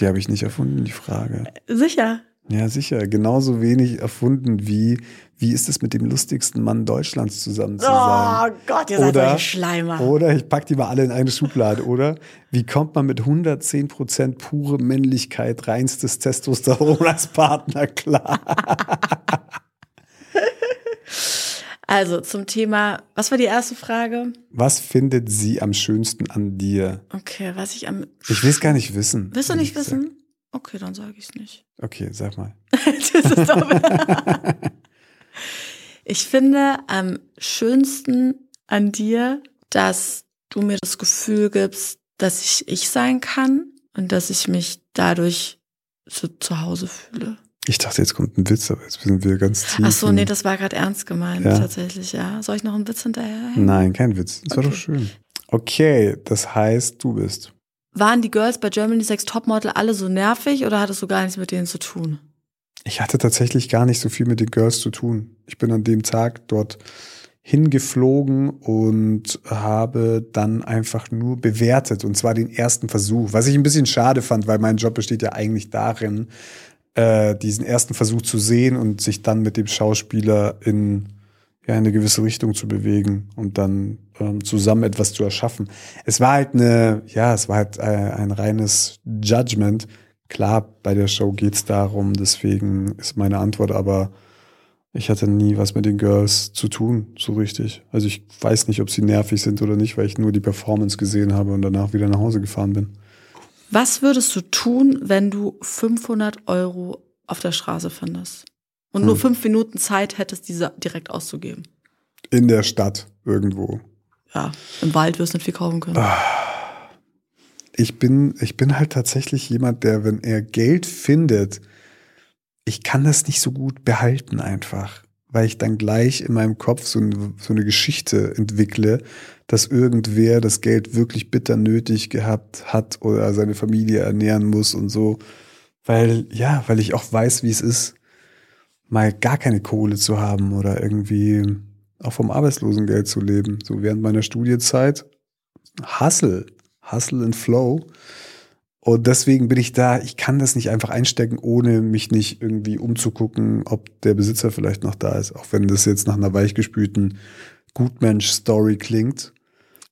Speaker 3: Die habe ich nicht erfunden, die Frage.
Speaker 4: Sicher.
Speaker 3: Ja, sicher. Genauso wenig erfunden wie, wie ist es mit dem lustigsten Mann Deutschlands zusammen zu sein?
Speaker 4: Oh Gott, ihr seid
Speaker 3: Oder-
Speaker 4: solche Schleimer.
Speaker 3: Oder ich pack die mal alle in eine Schublade, oder? Wie kommt man mit 110% pure Männlichkeit, reinstes Testosteron als Partner klar?
Speaker 4: Also zum Thema, was war die erste Frage?
Speaker 3: Was findet sie am schönsten an dir?
Speaker 4: Okay, was ich am.
Speaker 3: Ich will es gar nicht wissen.
Speaker 4: Willst du nicht wissen? Okay, dann sage ich es nicht.
Speaker 3: Okay, sag mal.
Speaker 4: ich finde am schönsten an dir, dass du mir das Gefühl gibst, dass ich ich sein kann und dass ich mich dadurch so zu Hause fühle.
Speaker 3: Ich dachte, jetzt kommt ein Witz, aber jetzt sind wir ganz tief.
Speaker 4: Ach so, nee, das war gerade ernst gemeint,
Speaker 3: Ja.
Speaker 4: tatsächlich, ja. Soll ich noch einen Witz hinterher?
Speaker 3: Nein, kein Witz. Das war
Speaker 4: Okay.
Speaker 3: doch schön. Okay, das heißt, du bist.
Speaker 4: Waren die Girls bei Germany's Next Topmodel alle so nervig oder hattest du gar nichts mit denen zu tun?
Speaker 3: Ich hatte tatsächlich gar nicht so viel mit den Girls zu tun. Ich bin an dem Tag dort hingeflogen und habe dann einfach nur bewertet und zwar den ersten Versuch, was ich ein bisschen schade fand, weil mein Job besteht ja eigentlich darin, äh, diesen ersten Versuch zu sehen und sich dann mit dem Schauspieler in ja, in eine gewisse Richtung zu bewegen und dann ähm, zusammen etwas zu erschaffen. Es war halt eine, ja, es war halt äh, ein reines Judgment. Klar, bei der Show geht's darum, deswegen ist meine Antwort aber, ich hatte nie was mit den Girls zu tun, so richtig. Also ich weiß nicht, ob sie nervig sind oder nicht, weil ich nur die Performance gesehen habe und danach wieder nach Hause gefahren bin.
Speaker 4: Was würdest du tun, wenn du 500 Euro auf der Straße findest? Und nur fünf Minuten Zeit hättest, diese direkt auszugeben.
Speaker 3: In der Stadt irgendwo.
Speaker 4: Ja, im Wald wirst du nicht viel kaufen können.
Speaker 3: Ich bin, ich bin halt tatsächlich jemand, der, wenn er Geld findet, ich kann das nicht so gut behalten einfach, weil ich dann gleich in meinem Kopf so eine, so eine Geschichte entwickle, dass irgendwer das Geld wirklich bitter nötig gehabt hat oder seine Familie ernähren muss und so. Weil, ja, weil ich auch weiß, wie es ist, mal gar keine Kohle zu haben oder irgendwie auch vom Arbeitslosengeld zu leben. So während meiner Studiezeit. Hustle. Hustle and Flow. Und deswegen bin ich da, ich kann das nicht einfach einstecken, ohne mich nicht irgendwie umzugucken, ob der Besitzer vielleicht noch da ist. Auch wenn das jetzt nach einer weichgespülten Gutmensch-Story klingt.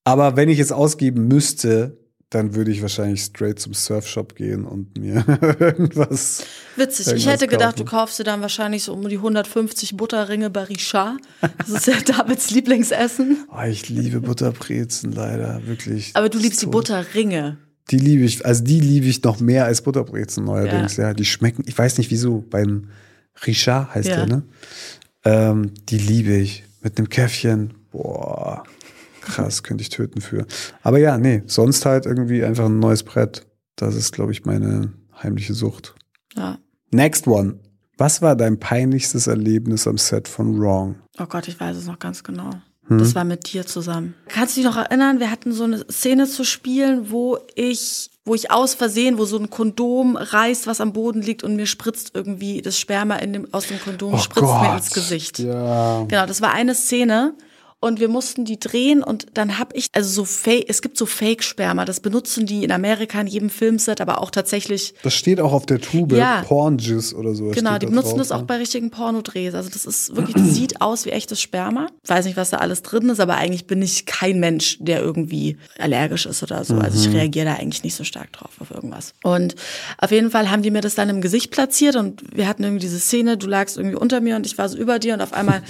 Speaker 3: Aber wenn ich es ausgeben müsste, dann würde ich wahrscheinlich straight zum Surfshop gehen und mir irgendwas.
Speaker 4: Witzig. Ich
Speaker 3: irgendwas
Speaker 4: hätte gedacht, du
Speaker 3: kaufen.
Speaker 4: kaufst dir dann wahrscheinlich so um die 150 Butterringe bei Richard. Das ist ja Davids Lieblingsessen.
Speaker 3: Oh, ich liebe Butterbrezen leider, wirklich.
Speaker 4: Aber du liebst die
Speaker 3: So-
Speaker 4: Butterringe.
Speaker 3: Die liebe ich, also die liebe ich noch mehr als Butterbrezen neuerdings, ja. Die schmecken, ich weiß nicht wieso, beim Richard heißt
Speaker 4: Ja.
Speaker 3: der, ne? Ähm, die liebe ich. Mit einem Käffchen. Boah, krass, könnte ich töten für. Aber ja, nee, sonst halt irgendwie einfach ein neues Brett. Das ist, glaube ich, meine heimliche Sucht.
Speaker 4: Ja.
Speaker 3: Next one. Was war dein peinlichstes Erlebnis am Set von Wrong?
Speaker 4: Oh Gott, ich weiß es noch ganz genau.
Speaker 3: Hm?
Speaker 4: Das war mit dir zusammen. Kannst du dich noch erinnern, wir hatten so eine Szene zu spielen, wo ich, wo ich aus Versehen, wo so ein Kondom reißt, was am Boden liegt und mir spritzt irgendwie das Sperma in dem, aus dem Kondom, spritzt mir ins Gesicht.
Speaker 3: Oh Ja.
Speaker 4: Genau, das war eine Szene und wir mussten die drehen und dann hab ich, also so Fake, es gibt so Fake-Sperma, das benutzen die in Amerika in jedem Filmset, aber auch tatsächlich
Speaker 3: Das steht auch auf der Tube,
Speaker 4: Ja.
Speaker 3: Porn-Jizz oder so.
Speaker 4: Genau, die benutzen
Speaker 3: drauf,
Speaker 4: das auch
Speaker 3: ja.
Speaker 4: bei richtigen Pornodrehs. Also das ist wirklich, das sieht aus wie echtes Sperma. Weiß nicht, was da alles drin ist, aber eigentlich bin ich kein Mensch, der irgendwie allergisch ist oder so. Also ich
Speaker 3: Mhm.
Speaker 4: reagiere da eigentlich nicht so stark drauf auf irgendwas. Und auf jeden Fall haben die mir das dann im Gesicht platziert und wir hatten irgendwie diese Szene, du lagst irgendwie unter mir und ich war so über dir und auf einmal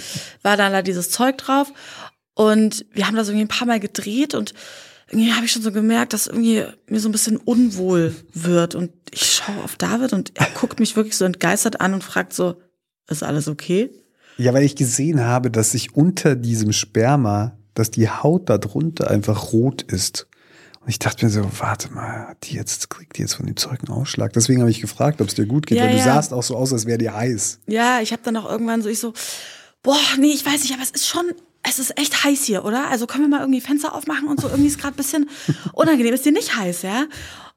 Speaker 4: war dann da dieses Zeug drauf. Und wir haben das irgendwie ein paar Mal gedreht und irgendwie habe ich schon so gemerkt, dass irgendwie mir so ein bisschen unwohl wird. Und ich schaue auf David und er guckt mich wirklich so entgeistert an und fragt so, ist alles okay?
Speaker 3: Ja, weil ich gesehen habe, dass sich unter diesem Sperma, dass die Haut da drunter einfach rot ist. Und ich dachte mir so, warte mal, hat die jetzt, kriegt die jetzt von dem Zeug einen Ausschlag? Deswegen habe ich gefragt, ob es dir gut geht,
Speaker 4: Ja,
Speaker 3: weil du
Speaker 4: ja.
Speaker 3: sahst auch so aus, als wäre dir heiß.
Speaker 4: Ja, ich habe dann auch irgendwann so, ich so, boah, nee, ich weiß nicht, aber es ist schon, es ist echt heiß hier, oder? Also können wir mal irgendwie Fenster aufmachen und so, irgendwie ist gerade ein bisschen unangenehm. Ist dir nicht heiß, ja?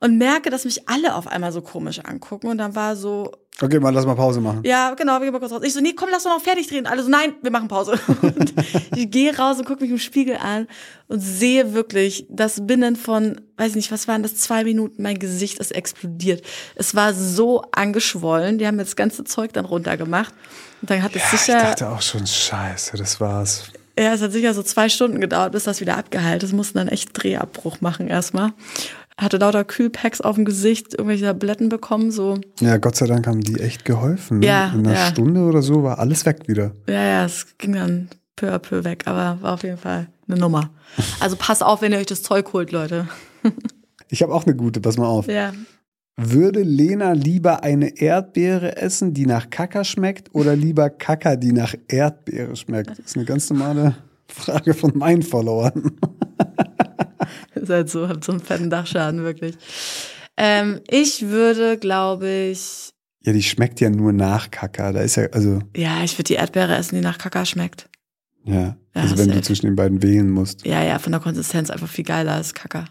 Speaker 4: Und merke, dass mich alle auf einmal so komisch angucken und dann war so,
Speaker 3: Okay, mal lass mal Pause machen.
Speaker 4: Ja, genau, wir gehen mal kurz raus. Ich so, nee, komm, lass doch noch fertig drehen. Alle so, nein, wir machen Pause. Und ich gehe raus und gucke mich im Spiegel an und sehe wirklich, dass binnen von, weiß nicht, was waren das, zwei Minuten, mein Gesicht ist explodiert. Es war so angeschwollen. Die haben mir das ganze Zeug dann runtergemacht. Und dann hat es
Speaker 3: Ja, ich
Speaker 4: sicher,
Speaker 3: dachte auch schon, scheiße, das war's.
Speaker 4: Ja, es hat sicher so zwei Stunden gedauert, bis das wieder abgeheilt ist. Mussten dann echt Drehabbruch machen erstmal. Hatte lauter Kühlpacks auf dem Gesicht, irgendwelche Tabletten bekommen, so.
Speaker 3: Ja, Gott sei Dank haben die echt geholfen. Ne?
Speaker 4: Ja,
Speaker 3: In einer
Speaker 4: ja.
Speaker 3: Stunde oder so war alles weg wieder.
Speaker 4: Ja, ja, es ging dann peu à peu weg, aber war auf jeden Fall eine Nummer. Also passt auf, wenn ihr euch das Zeug holt, Leute.
Speaker 3: Ich habe auch eine gute, pass mal auf.
Speaker 4: Ja.
Speaker 3: Würde Lena lieber eine Erdbeere essen, die nach Kaka schmeckt, oder lieber Kaka, die nach Erdbeere schmeckt? Das ist eine ganz normale Frage von meinen Followern.
Speaker 4: Ihr seid so, habt so einen fetten Dachschaden, wirklich. Ähm, ich würde, glaube ich,
Speaker 3: Ja, die schmeckt ja nur nach Kaka. Da ist ja, also,
Speaker 4: ja, ich würde die Erdbeere essen, die nach Kaka schmeckt.
Speaker 3: Ja.
Speaker 4: Ja,
Speaker 3: also wenn du zwischen den beiden wählen musst.
Speaker 4: Ja, ja, von der Konsistenz einfach viel geiler als Kacker.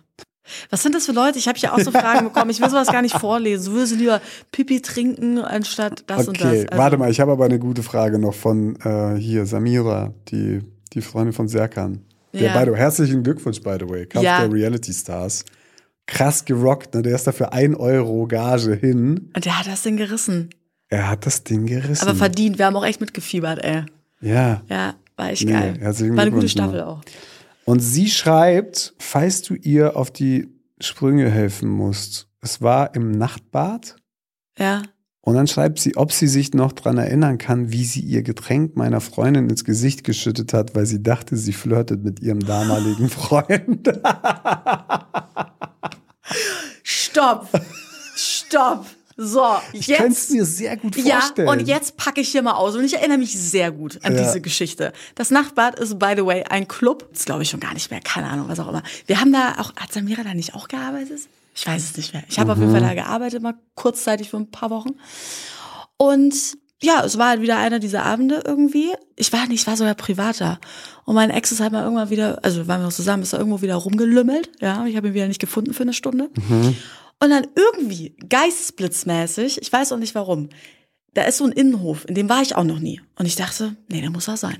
Speaker 4: Was sind das für Leute? Ich habe ja auch so Fragen bekommen. Ich will sowas gar nicht vorlesen. Du würdest lieber Pipi trinken anstatt das und das.
Speaker 3: Okay,
Speaker 4: Also,
Speaker 3: warte mal, ich habe aber eine gute Frage noch von äh, hier, Samira, die, die Freundin von Serkan. Der,
Speaker 4: Ja.
Speaker 3: by the way, herzlichen Glückwunsch, by the way. Kampf
Speaker 4: Ja.
Speaker 3: der Reality Stars. Krass gerockt, ne? Der ist dafür ein Euro Gage hin.
Speaker 4: Und der hat das Ding gerissen.
Speaker 3: Er hat das Ding gerissen.
Speaker 4: Aber verdient. Wir haben auch echt mitgefiebert, ey.
Speaker 3: Ja.
Speaker 4: Ja, war echt
Speaker 3: Nee,
Speaker 4: geil. War eine gute Staffel auch.
Speaker 3: Und sie schreibt, falls du ihr auf die Sprünge helfen musst. Es war im Nachtbad.
Speaker 4: Ja.
Speaker 3: Und dann schreibt sie, ob sie sich noch dran erinnern kann, wie sie ihr Getränk meiner Freundin ins Gesicht geschüttet hat, weil sie dachte, sie flirtet mit ihrem damaligen Freund.
Speaker 4: Stopp. Stopp. So,
Speaker 3: Ich
Speaker 4: jetzt.
Speaker 3: es mir sehr gut
Speaker 4: Ja,
Speaker 3: vorstellen.
Speaker 4: und jetzt packe ich hier mal aus. Und ich erinnere mich sehr gut an
Speaker 3: Ja.
Speaker 4: diese Geschichte. Das Nachtbad ist, by the way, ein Club. Das glaube ich schon gar nicht mehr. Keine Ahnung, was auch immer. Wir haben da auch, hat Samira da nicht auch gearbeitet? Ich weiß es nicht mehr. Ich habe auf jeden Fall da gearbeitet, mal kurzzeitig für ein paar Wochen. Und ja, es war halt wieder einer dieser Abende irgendwie. Ich war nicht, ich war sogar privat da. Und mein Ex ist halt mal irgendwann wieder, also waren wir noch zusammen, ist er irgendwo wieder rumgelümmelt. Ja, ich habe ihn wieder nicht gefunden für eine Stunde. Und dann irgendwie, geistesblitzmäßig, ich weiß auch nicht warum, da ist so ein Innenhof, in dem war ich auch noch nie. Und ich dachte, nee, der muss er sein.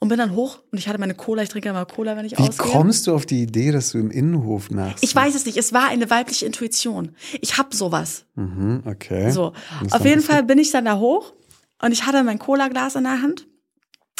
Speaker 4: Und bin dann hoch und ich hatte meine Cola, ich trinke mal Cola, wenn ich
Speaker 3: Wie
Speaker 4: ausgehe.
Speaker 3: kommst du auf die Idee, dass du im Innenhof nach?
Speaker 4: Ich weiß es nicht, es war eine weibliche Intuition. Ich hab sowas.
Speaker 3: Mhm, okay.
Speaker 4: So,
Speaker 3: Das
Speaker 4: auf jeden Fall bin ich dann da hoch und ich hatte mein Cola-Glas in der Hand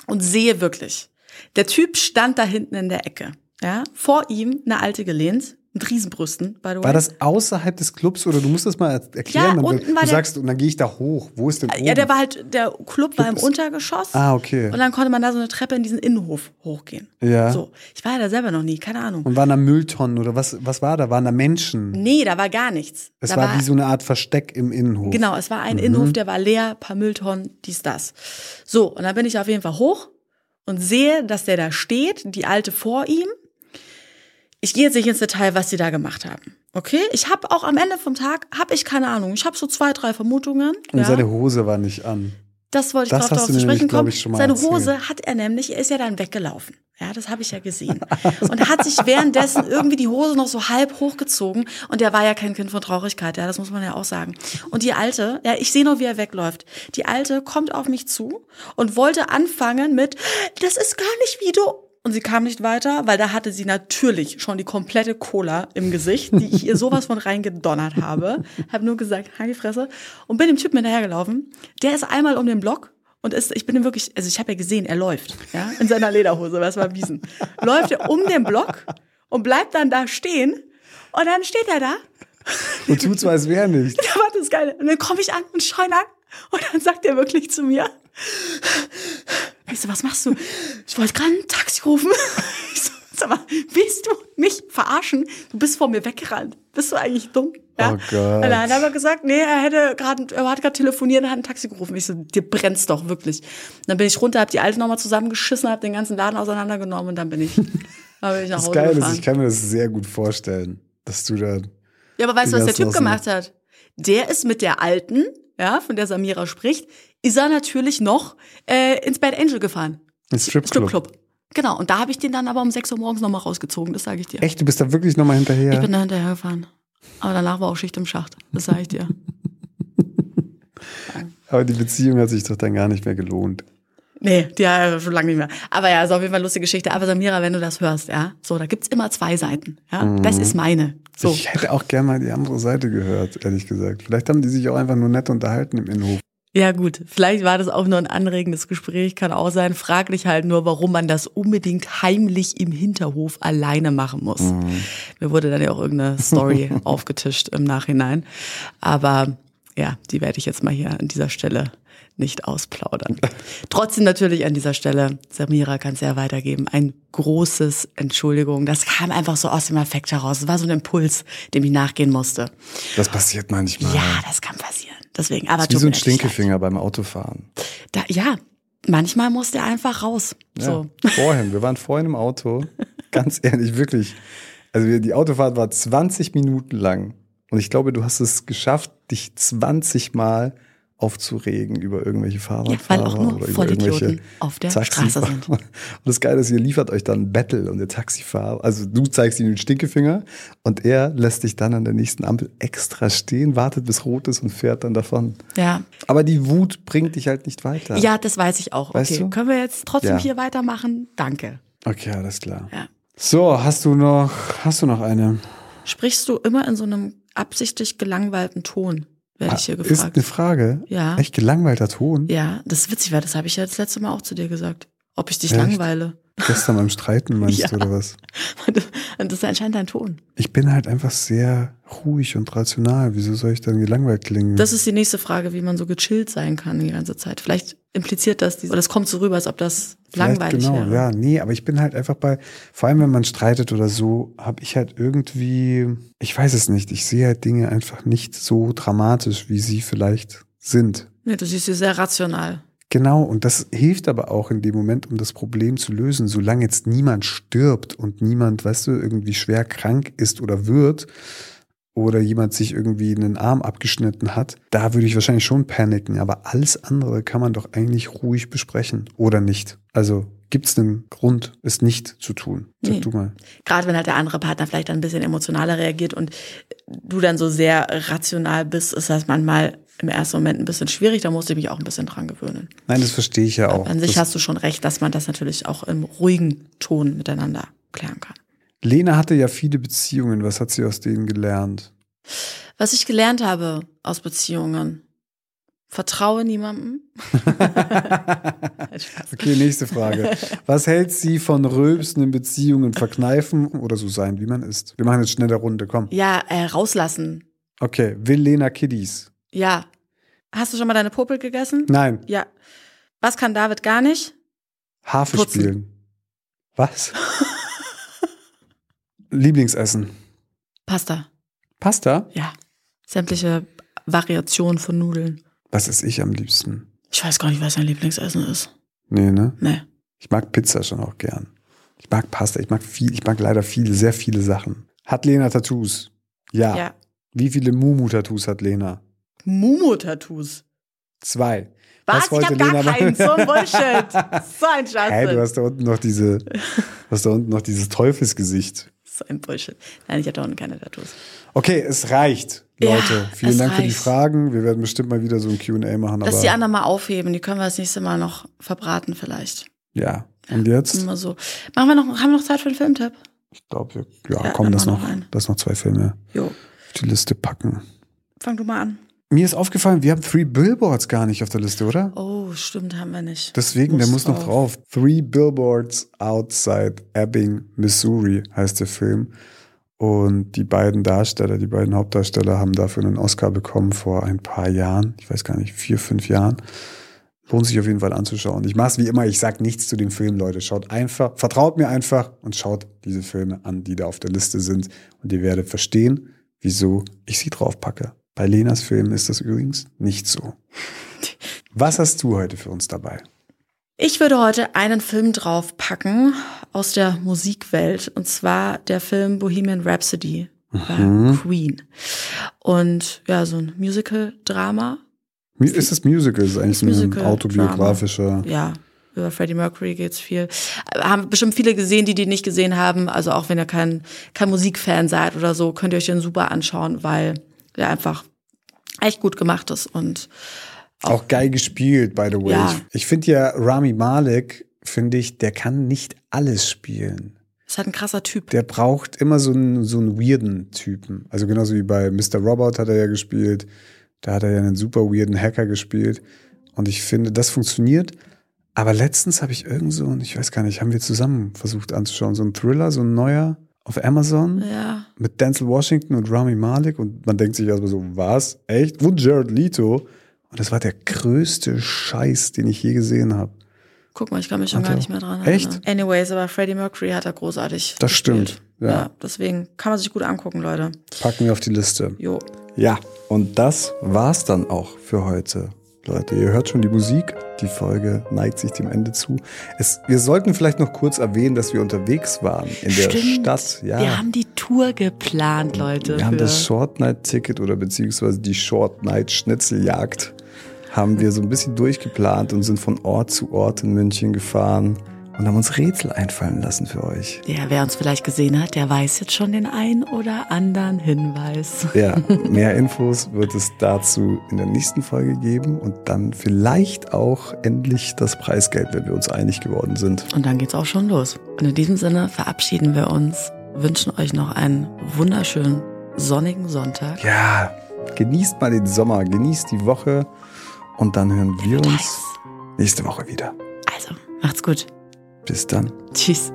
Speaker 4: und sehe wirklich, der Typ stand da hinten in der Ecke. Ja, vor ihm eine alte gelehnt, mit Riesenbrüsten, by the way.
Speaker 3: War das außerhalb des Clubs oder du musst das mal er- erklären?
Speaker 4: Ja, unten war
Speaker 3: du
Speaker 4: der-
Speaker 3: sagst, und dann gehe ich da hoch. Wo ist denn oben?
Speaker 4: Ja, der war halt, der Club war im Untergeschoss.
Speaker 3: Ah, okay.
Speaker 4: Und dann konnte man da so eine Treppe in diesen Innenhof hochgehen.
Speaker 3: Ja.
Speaker 4: So, ich war ja da selber noch nie, keine Ahnung.
Speaker 3: Und waren da Mülltonnen oder was, was war da? Waren da Menschen?
Speaker 4: Nee, da war gar nichts.
Speaker 3: Es
Speaker 4: da
Speaker 3: war, wie so eine Art Versteck im Innenhof.
Speaker 4: Genau, es war
Speaker 3: Mhm.
Speaker 4: ein Innenhof, der war leer, paar Mülltonnen, dies, das. So, und dann bin ich auf jeden Fall hoch und sehe, dass der da steht, die Alte vor ihm. Ich gehe jetzt nicht ins Detail, was sie da gemacht haben. Okay? Ich habe auch am Ende vom Tag, habe ich keine Ahnung. Ich habe so zwei, drei Vermutungen.
Speaker 3: Und
Speaker 4: ja.
Speaker 3: seine Hose war nicht an.
Speaker 4: Das wollte ich
Speaker 3: Das
Speaker 4: darauf zu sprechen kommen. Seine
Speaker 3: erzählt.
Speaker 4: Hose hat er nämlich, er ist ja dann weggelaufen. Ja, das habe ich ja gesehen. Und hat sich währenddessen irgendwie die Hose noch so halb hochgezogen. Und der war ja kein Kind von Traurigkeit, ja, das muss man ja auch sagen. Und die Alte, ja, ich sehe noch, wie er wegläuft. Die Alte kommt auf mich zu und wollte anfangen mit, das ist gar nicht wie du. Und sie kam nicht weiter, weil da hatte sie natürlich schon die komplette Cola im Gesicht, die ich ihr sowas von reingedonnert habe. Hab nur gesagt, halt die Fresse. Und bin dem Typen hinterhergelaufen. Der ist einmal um den Block und ist, ich bin ihm wirklich, also ich habe ja gesehen, er läuft, ja, in seiner Lederhose, was war Wiesen. Läuft er um den Block und bleibt dann da stehen. Und dann steht er da.
Speaker 3: Und tut so, als wäre nicht.
Speaker 4: Ja, warte, das ist geil. Und dann komme ich an und schaue ihn an. Und dann sagt er wirklich zu mir, weißt du, was machst du? Ich wollte gerade ein Taxi rufen. Ich so, sag mal, willst du mich verarschen? Du bist vor mir weggerannt. Bist du eigentlich dumm? Ja?
Speaker 3: Oh Gott.
Speaker 4: Und dann hat er gesagt, nee, er hätte gerade, er hat gerade telefoniert und hat ein Taxi gerufen. Ich so, dir brennt's doch wirklich. Und dann bin ich runter, hab die Alte nochmal zusammengeschissen, hab den ganzen Laden auseinandergenommen und dann bin ich, dann bin ich nach
Speaker 3: Das
Speaker 4: Hause
Speaker 3: Geile ist,
Speaker 4: gefahren.
Speaker 3: ich kann mir das sehr gut vorstellen, dass du da.
Speaker 4: Ja, aber weißt du, was der Typ
Speaker 3: ganzen
Speaker 4: gemacht hat? Der ist mit der Alten, ja, von der Samira spricht, ist er natürlich noch äh, ins Bad Angel gefahren.
Speaker 3: Ein Stripclub.
Speaker 4: Stripclub. Genau, und da habe ich den dann aber um 6 Uhr morgens nochmal rausgezogen, das sage ich dir.
Speaker 3: Echt, du bist da wirklich nochmal hinterher?
Speaker 4: Ich bin da hinterher gefahren. Aber danach war auch Schicht im Schacht, das sage ich dir.
Speaker 3: Aber die Beziehung hat sich doch dann gar nicht mehr gelohnt.
Speaker 4: Nee, die ja schon lange nicht mehr. Aber ja, ist auf jeden Fall eine lustige Geschichte. Aber Samira, wenn du das hörst, ja, so, da gibt's immer zwei Seiten. Ja, das ist meine. So.
Speaker 3: Mhm. Ich hätte auch gerne mal die andere Seite gehört, ehrlich gesagt. Vielleicht haben die sich auch einfach nur nett unterhalten im Innenhof.
Speaker 4: Ja gut, vielleicht war das auch nur ein anregendes Gespräch, kann auch sein. Fraglich halt nur, warum man das unbedingt heimlich im Hinterhof alleine machen muss. Mir wurde dann ja auch irgendeine Story aufgetischt im Nachhinein. Aber ja, die werde ich jetzt mal hier an dieser Stelle nicht ausplaudern. Trotzdem natürlich an dieser Stelle, Samira kann es ja weitergeben, ein großes Entschuldigung. Das kam einfach so aus dem Affekt heraus. Es war so ein Impuls, dem ich nachgehen musste.
Speaker 3: Das passiert manchmal.
Speaker 4: Ja, das kann passieren. Deswegen, aber
Speaker 3: Das ist wie so ein. Stinkefinger beim Autofahren.
Speaker 4: Da, ja, manchmal muss der einfach raus. So.
Speaker 3: Ja, vorhin, wir waren vorhin im Auto. Ganz ehrlich, wirklich. Also die Autofahrt war 20 Minuten lang. Und ich glaube, du hast es geschafft, dich 20 Mal aufzuregen über irgendwelche
Speaker 4: Ja,
Speaker 3: Fahrradfahrer
Speaker 4: weil auch nur
Speaker 3: oder über
Speaker 4: Vollidioten
Speaker 3: irgendwelche
Speaker 4: auf der
Speaker 3: Taxifahrer.
Speaker 4: Straße sind.
Speaker 3: Und das Geile ist, ihr liefert euch dann ein Battle und der Taxifahrer, also du zeigst ihm den Stinkefinger und er lässt dich dann an der nächsten Ampel extra stehen, wartet bis rot ist und fährt dann davon.
Speaker 4: Ja.
Speaker 3: Aber die Wut bringt dich halt nicht weiter.
Speaker 4: Ja, das weiß ich auch.
Speaker 3: Weißt
Speaker 4: Okay,
Speaker 3: du?
Speaker 4: können wir jetzt trotzdem
Speaker 3: Ja.
Speaker 4: hier weitermachen? Danke.
Speaker 3: Okay, alles klar.
Speaker 4: Ja.
Speaker 3: So, hast du noch, hast du noch eine?
Speaker 4: Sprichst du immer in so einem absichtlich gelangweilten Ton? Werde ich hier
Speaker 3: Ah, Ist
Speaker 4: gefragt.
Speaker 3: eine Frage.
Speaker 4: Ja.
Speaker 3: Echt gelangweilter Ton.
Speaker 4: Ja, das ist witzig, weil das habe ich ja das letzte Mal auch zu dir gesagt. Ob ich dich
Speaker 3: Echt?
Speaker 4: langweile.
Speaker 3: Gestern beim Streiten meinst
Speaker 4: Ja.
Speaker 3: du oder was?
Speaker 4: Und das ist anscheinend dein Ton.
Speaker 3: Ich bin halt einfach sehr ruhig und rational. Wieso soll ich dann gelangweilt klingen?
Speaker 4: Das ist die nächste Frage, wie man so gechillt sein kann die ganze Zeit. Vielleicht impliziert das, oder es kommt so rüber, als ob das
Speaker 3: Vielleicht
Speaker 4: langweilig
Speaker 3: genau,
Speaker 4: wäre.
Speaker 3: ja, nee, aber ich bin halt einfach bei, vor allem wenn man streitet oder so, habe ich halt irgendwie, ich weiß es nicht, ich sehe halt Dinge einfach nicht so dramatisch, wie sie vielleicht sind.
Speaker 4: Nee, du siehst sie sehr rational.
Speaker 3: Genau, und das hilft aber auch in dem Moment, um das Problem zu lösen. Solange jetzt niemand stirbt und niemand, weißt du, irgendwie schwer krank ist oder wird oder jemand sich irgendwie einen Arm abgeschnitten hat, da würde ich wahrscheinlich schon paniken. Aber alles andere kann man doch eigentlich ruhig besprechen oder nicht. Also gibt es einen Grund, es nicht zu tun? Sag
Speaker 4: Nee.
Speaker 3: du mal.
Speaker 4: Gerade wenn halt der andere Partner vielleicht dann ein bisschen emotionaler reagiert und du dann so sehr rational bist, ist das manchmal im ersten Moment ein bisschen schwierig. Da musst du mich auch ein bisschen dran gewöhnen.
Speaker 3: Nein, das verstehe ich ja auch.
Speaker 4: An sich
Speaker 3: das,
Speaker 4: hast du schon recht, dass man das natürlich auch im ruhigen Ton miteinander klären kann.
Speaker 3: Lena hatte ja viele Beziehungen. Was hat sie aus denen gelernt?
Speaker 4: Was ich gelernt habe aus Beziehungen, vertraue niemandem.
Speaker 3: Okay, nächste Frage. Was hält sie von Rülpsen in Beziehungen, verkneifen oder so sein, wie man ist? Wir machen jetzt schnell der Runde, komm.
Speaker 4: Ja, äh, rauslassen.
Speaker 3: Okay, will Lena Kiddies?
Speaker 4: Ja. Hast du schon mal deine Popel gegessen?
Speaker 3: Nein,
Speaker 4: Ja. Was kann David gar nicht?
Speaker 3: Harfe
Speaker 4: Putzen.
Speaker 3: spielen. Was? Lieblingsessen?
Speaker 4: Pasta.
Speaker 3: Pasta?
Speaker 4: Ja. Sämtliche Variationen von Nudeln.
Speaker 3: Was esse ich am liebsten?
Speaker 4: Ich weiß gar nicht, was dein Lieblingsessen ist.
Speaker 3: Nee, ne?
Speaker 4: Nee.
Speaker 3: Ich mag Pizza schon auch gern. Ich mag Pasta, ich mag viel, ich mag leider viele, sehr viele Sachen. Hat Lena Tattoos? Ja.
Speaker 4: Ja.
Speaker 3: Wie viele Mumu-Tattoos hat Lena?
Speaker 4: Mumu-Tattoos.
Speaker 3: Zwei.
Speaker 4: Was? Ich
Speaker 3: wollte
Speaker 4: hab gar keinen. So ein Bullshit. So ein Schwachsinn.
Speaker 3: Hä, du hast da unten noch diese, du hast da unten noch dieses Teufelsgesicht.
Speaker 4: So ein Bullshit. Nein, ich da unten keine Tattoos.
Speaker 3: Okay, es reicht,
Speaker 4: Ja,
Speaker 3: Leute. Vielen
Speaker 4: es
Speaker 3: Dank für die
Speaker 4: reicht.
Speaker 3: Fragen. Wir werden bestimmt mal wieder so ein Q&A machen,
Speaker 4: Lass die anderen mal aufheben. Die können wir das nächste Mal noch verbraten vielleicht.
Speaker 3: ja. Und jetzt?
Speaker 4: Immer so. Machen wir noch, haben wir noch Zeit für einen Filmtipp?
Speaker 3: Ich glaube, wir, ja,
Speaker 4: Ja,
Speaker 3: komm,
Speaker 4: mach
Speaker 3: noch,
Speaker 4: noch
Speaker 3: lass noch zwei Filme
Speaker 4: Jo.
Speaker 3: auf die Liste packen.
Speaker 4: Fang du mal an.
Speaker 3: Mir ist aufgefallen, wir haben Three Billboards gar nicht auf der Liste, oder?
Speaker 4: Oh, stimmt, haben wir nicht.
Speaker 3: Deswegen, der muss
Speaker 4: Muss
Speaker 3: noch drauf. Three Billboards Outside Ebbing, Missouri heißt der Film. Und die beiden Darsteller, die beiden Hauptdarsteller haben dafür einen Oscar bekommen vor ein paar Jahren. Ich weiß gar nicht, vier, fünf Jahren. Lohnt sich auf jeden Fall anzuschauen. Ich mache es wie immer, ich sag nichts zu dem Film, Leute. Schaut einfach, vertraut mir einfach und schaut diese Filme an, die da auf der Liste sind. Und ihr werdet verstehen, wieso ich sie draufpacke. Bei Lenas Film ist das übrigens nicht so. Was hast du heute für uns dabei?
Speaker 4: Ich würde heute einen Film draufpacken aus der Musikwelt. Und zwar der Film Bohemian Rhapsody bei Queen. Und ja, so ein Musical-Drama.
Speaker 3: Mu- Ist es Musical? Ist eigentlich
Speaker 4: Musical,
Speaker 3: ein autobiografischer.
Speaker 4: Ja, über Freddie Mercury geht's viel. Haben bestimmt viele gesehen, die die nicht gesehen haben. Also auch wenn ihr kein, kein Musikfan seid oder so, könnt ihr euch den super anschauen, weil der einfach echt gut gemacht ist. Und
Speaker 3: Auch geil gespielt, by the way.
Speaker 4: Ja.
Speaker 3: Ich, finde ja Rami Malek, finde ich, der kann nicht alles spielen.
Speaker 4: ist halt ein krasser Typ.
Speaker 3: Der braucht immer so einen, so einen weirden Typen. Also genauso wie bei Mr. Robot hat er ja gespielt. Da hat er ja einen super weirden Hacker gespielt. Und ich finde, das funktioniert. Aber letztens habe ich irgend so, und ich weiß gar nicht, haben wir zusammen versucht anzuschauen, so ein Thriller, so ein neuer auf Amazon
Speaker 4: Ja.
Speaker 3: mit Denzel Washington und Rami Malek. Und man denkt sich erstmal so, was? Echt? Und Jared Leto? Und das war der größte Scheiß, den ich je gesehen habe.
Speaker 4: Guck mal, ich kann mich schon
Speaker 3: Hat
Speaker 4: gar
Speaker 3: er-
Speaker 4: nicht mehr dran
Speaker 3: Echt?
Speaker 4: erinnern. Anyways, aber Freddie Mercury hat er großartig.
Speaker 3: Das
Speaker 4: gespielt.
Speaker 3: stimmt, ja.
Speaker 4: Deswegen kann man sich gut angucken, Leute.
Speaker 3: Packen wir auf die Liste.
Speaker 4: Jo.
Speaker 3: Ja, und das war's dann auch für heute. Leute, ihr hört schon die Musik. Die Folge neigt sich dem Ende zu. Es, wir sollten vielleicht noch kurz erwähnen, dass wir unterwegs waren in der Stadt. Ja,
Speaker 4: Wir haben die Tour geplant, Leute.
Speaker 3: wir haben das Short Night Ticket oder beziehungsweise die Short Night Schnitzeljagd haben wir so ein bisschen durchgeplant und sind von Ort zu Ort in München gefahren und haben uns Rätsel einfallen lassen für euch.
Speaker 4: Ja, wer uns vielleicht gesehen hat, der weiß jetzt schon den ein oder anderen Hinweis.
Speaker 3: Ja, mehr Infos wird es dazu in der nächsten Folge geben und dann vielleicht auch endlich das Preisgeld, wenn wir uns einig geworden sind.
Speaker 4: Und dann geht's auch schon los. Und in diesem Sinne verabschieden wir uns, wünschen euch noch einen wunderschönen sonnigen Sonntag.
Speaker 3: Ja, genießt mal den Sommer, genießt die Woche und dann hören wir uns nächste Woche wieder.
Speaker 4: Also, macht's gut.
Speaker 3: Bis dann.
Speaker 4: Tschüss.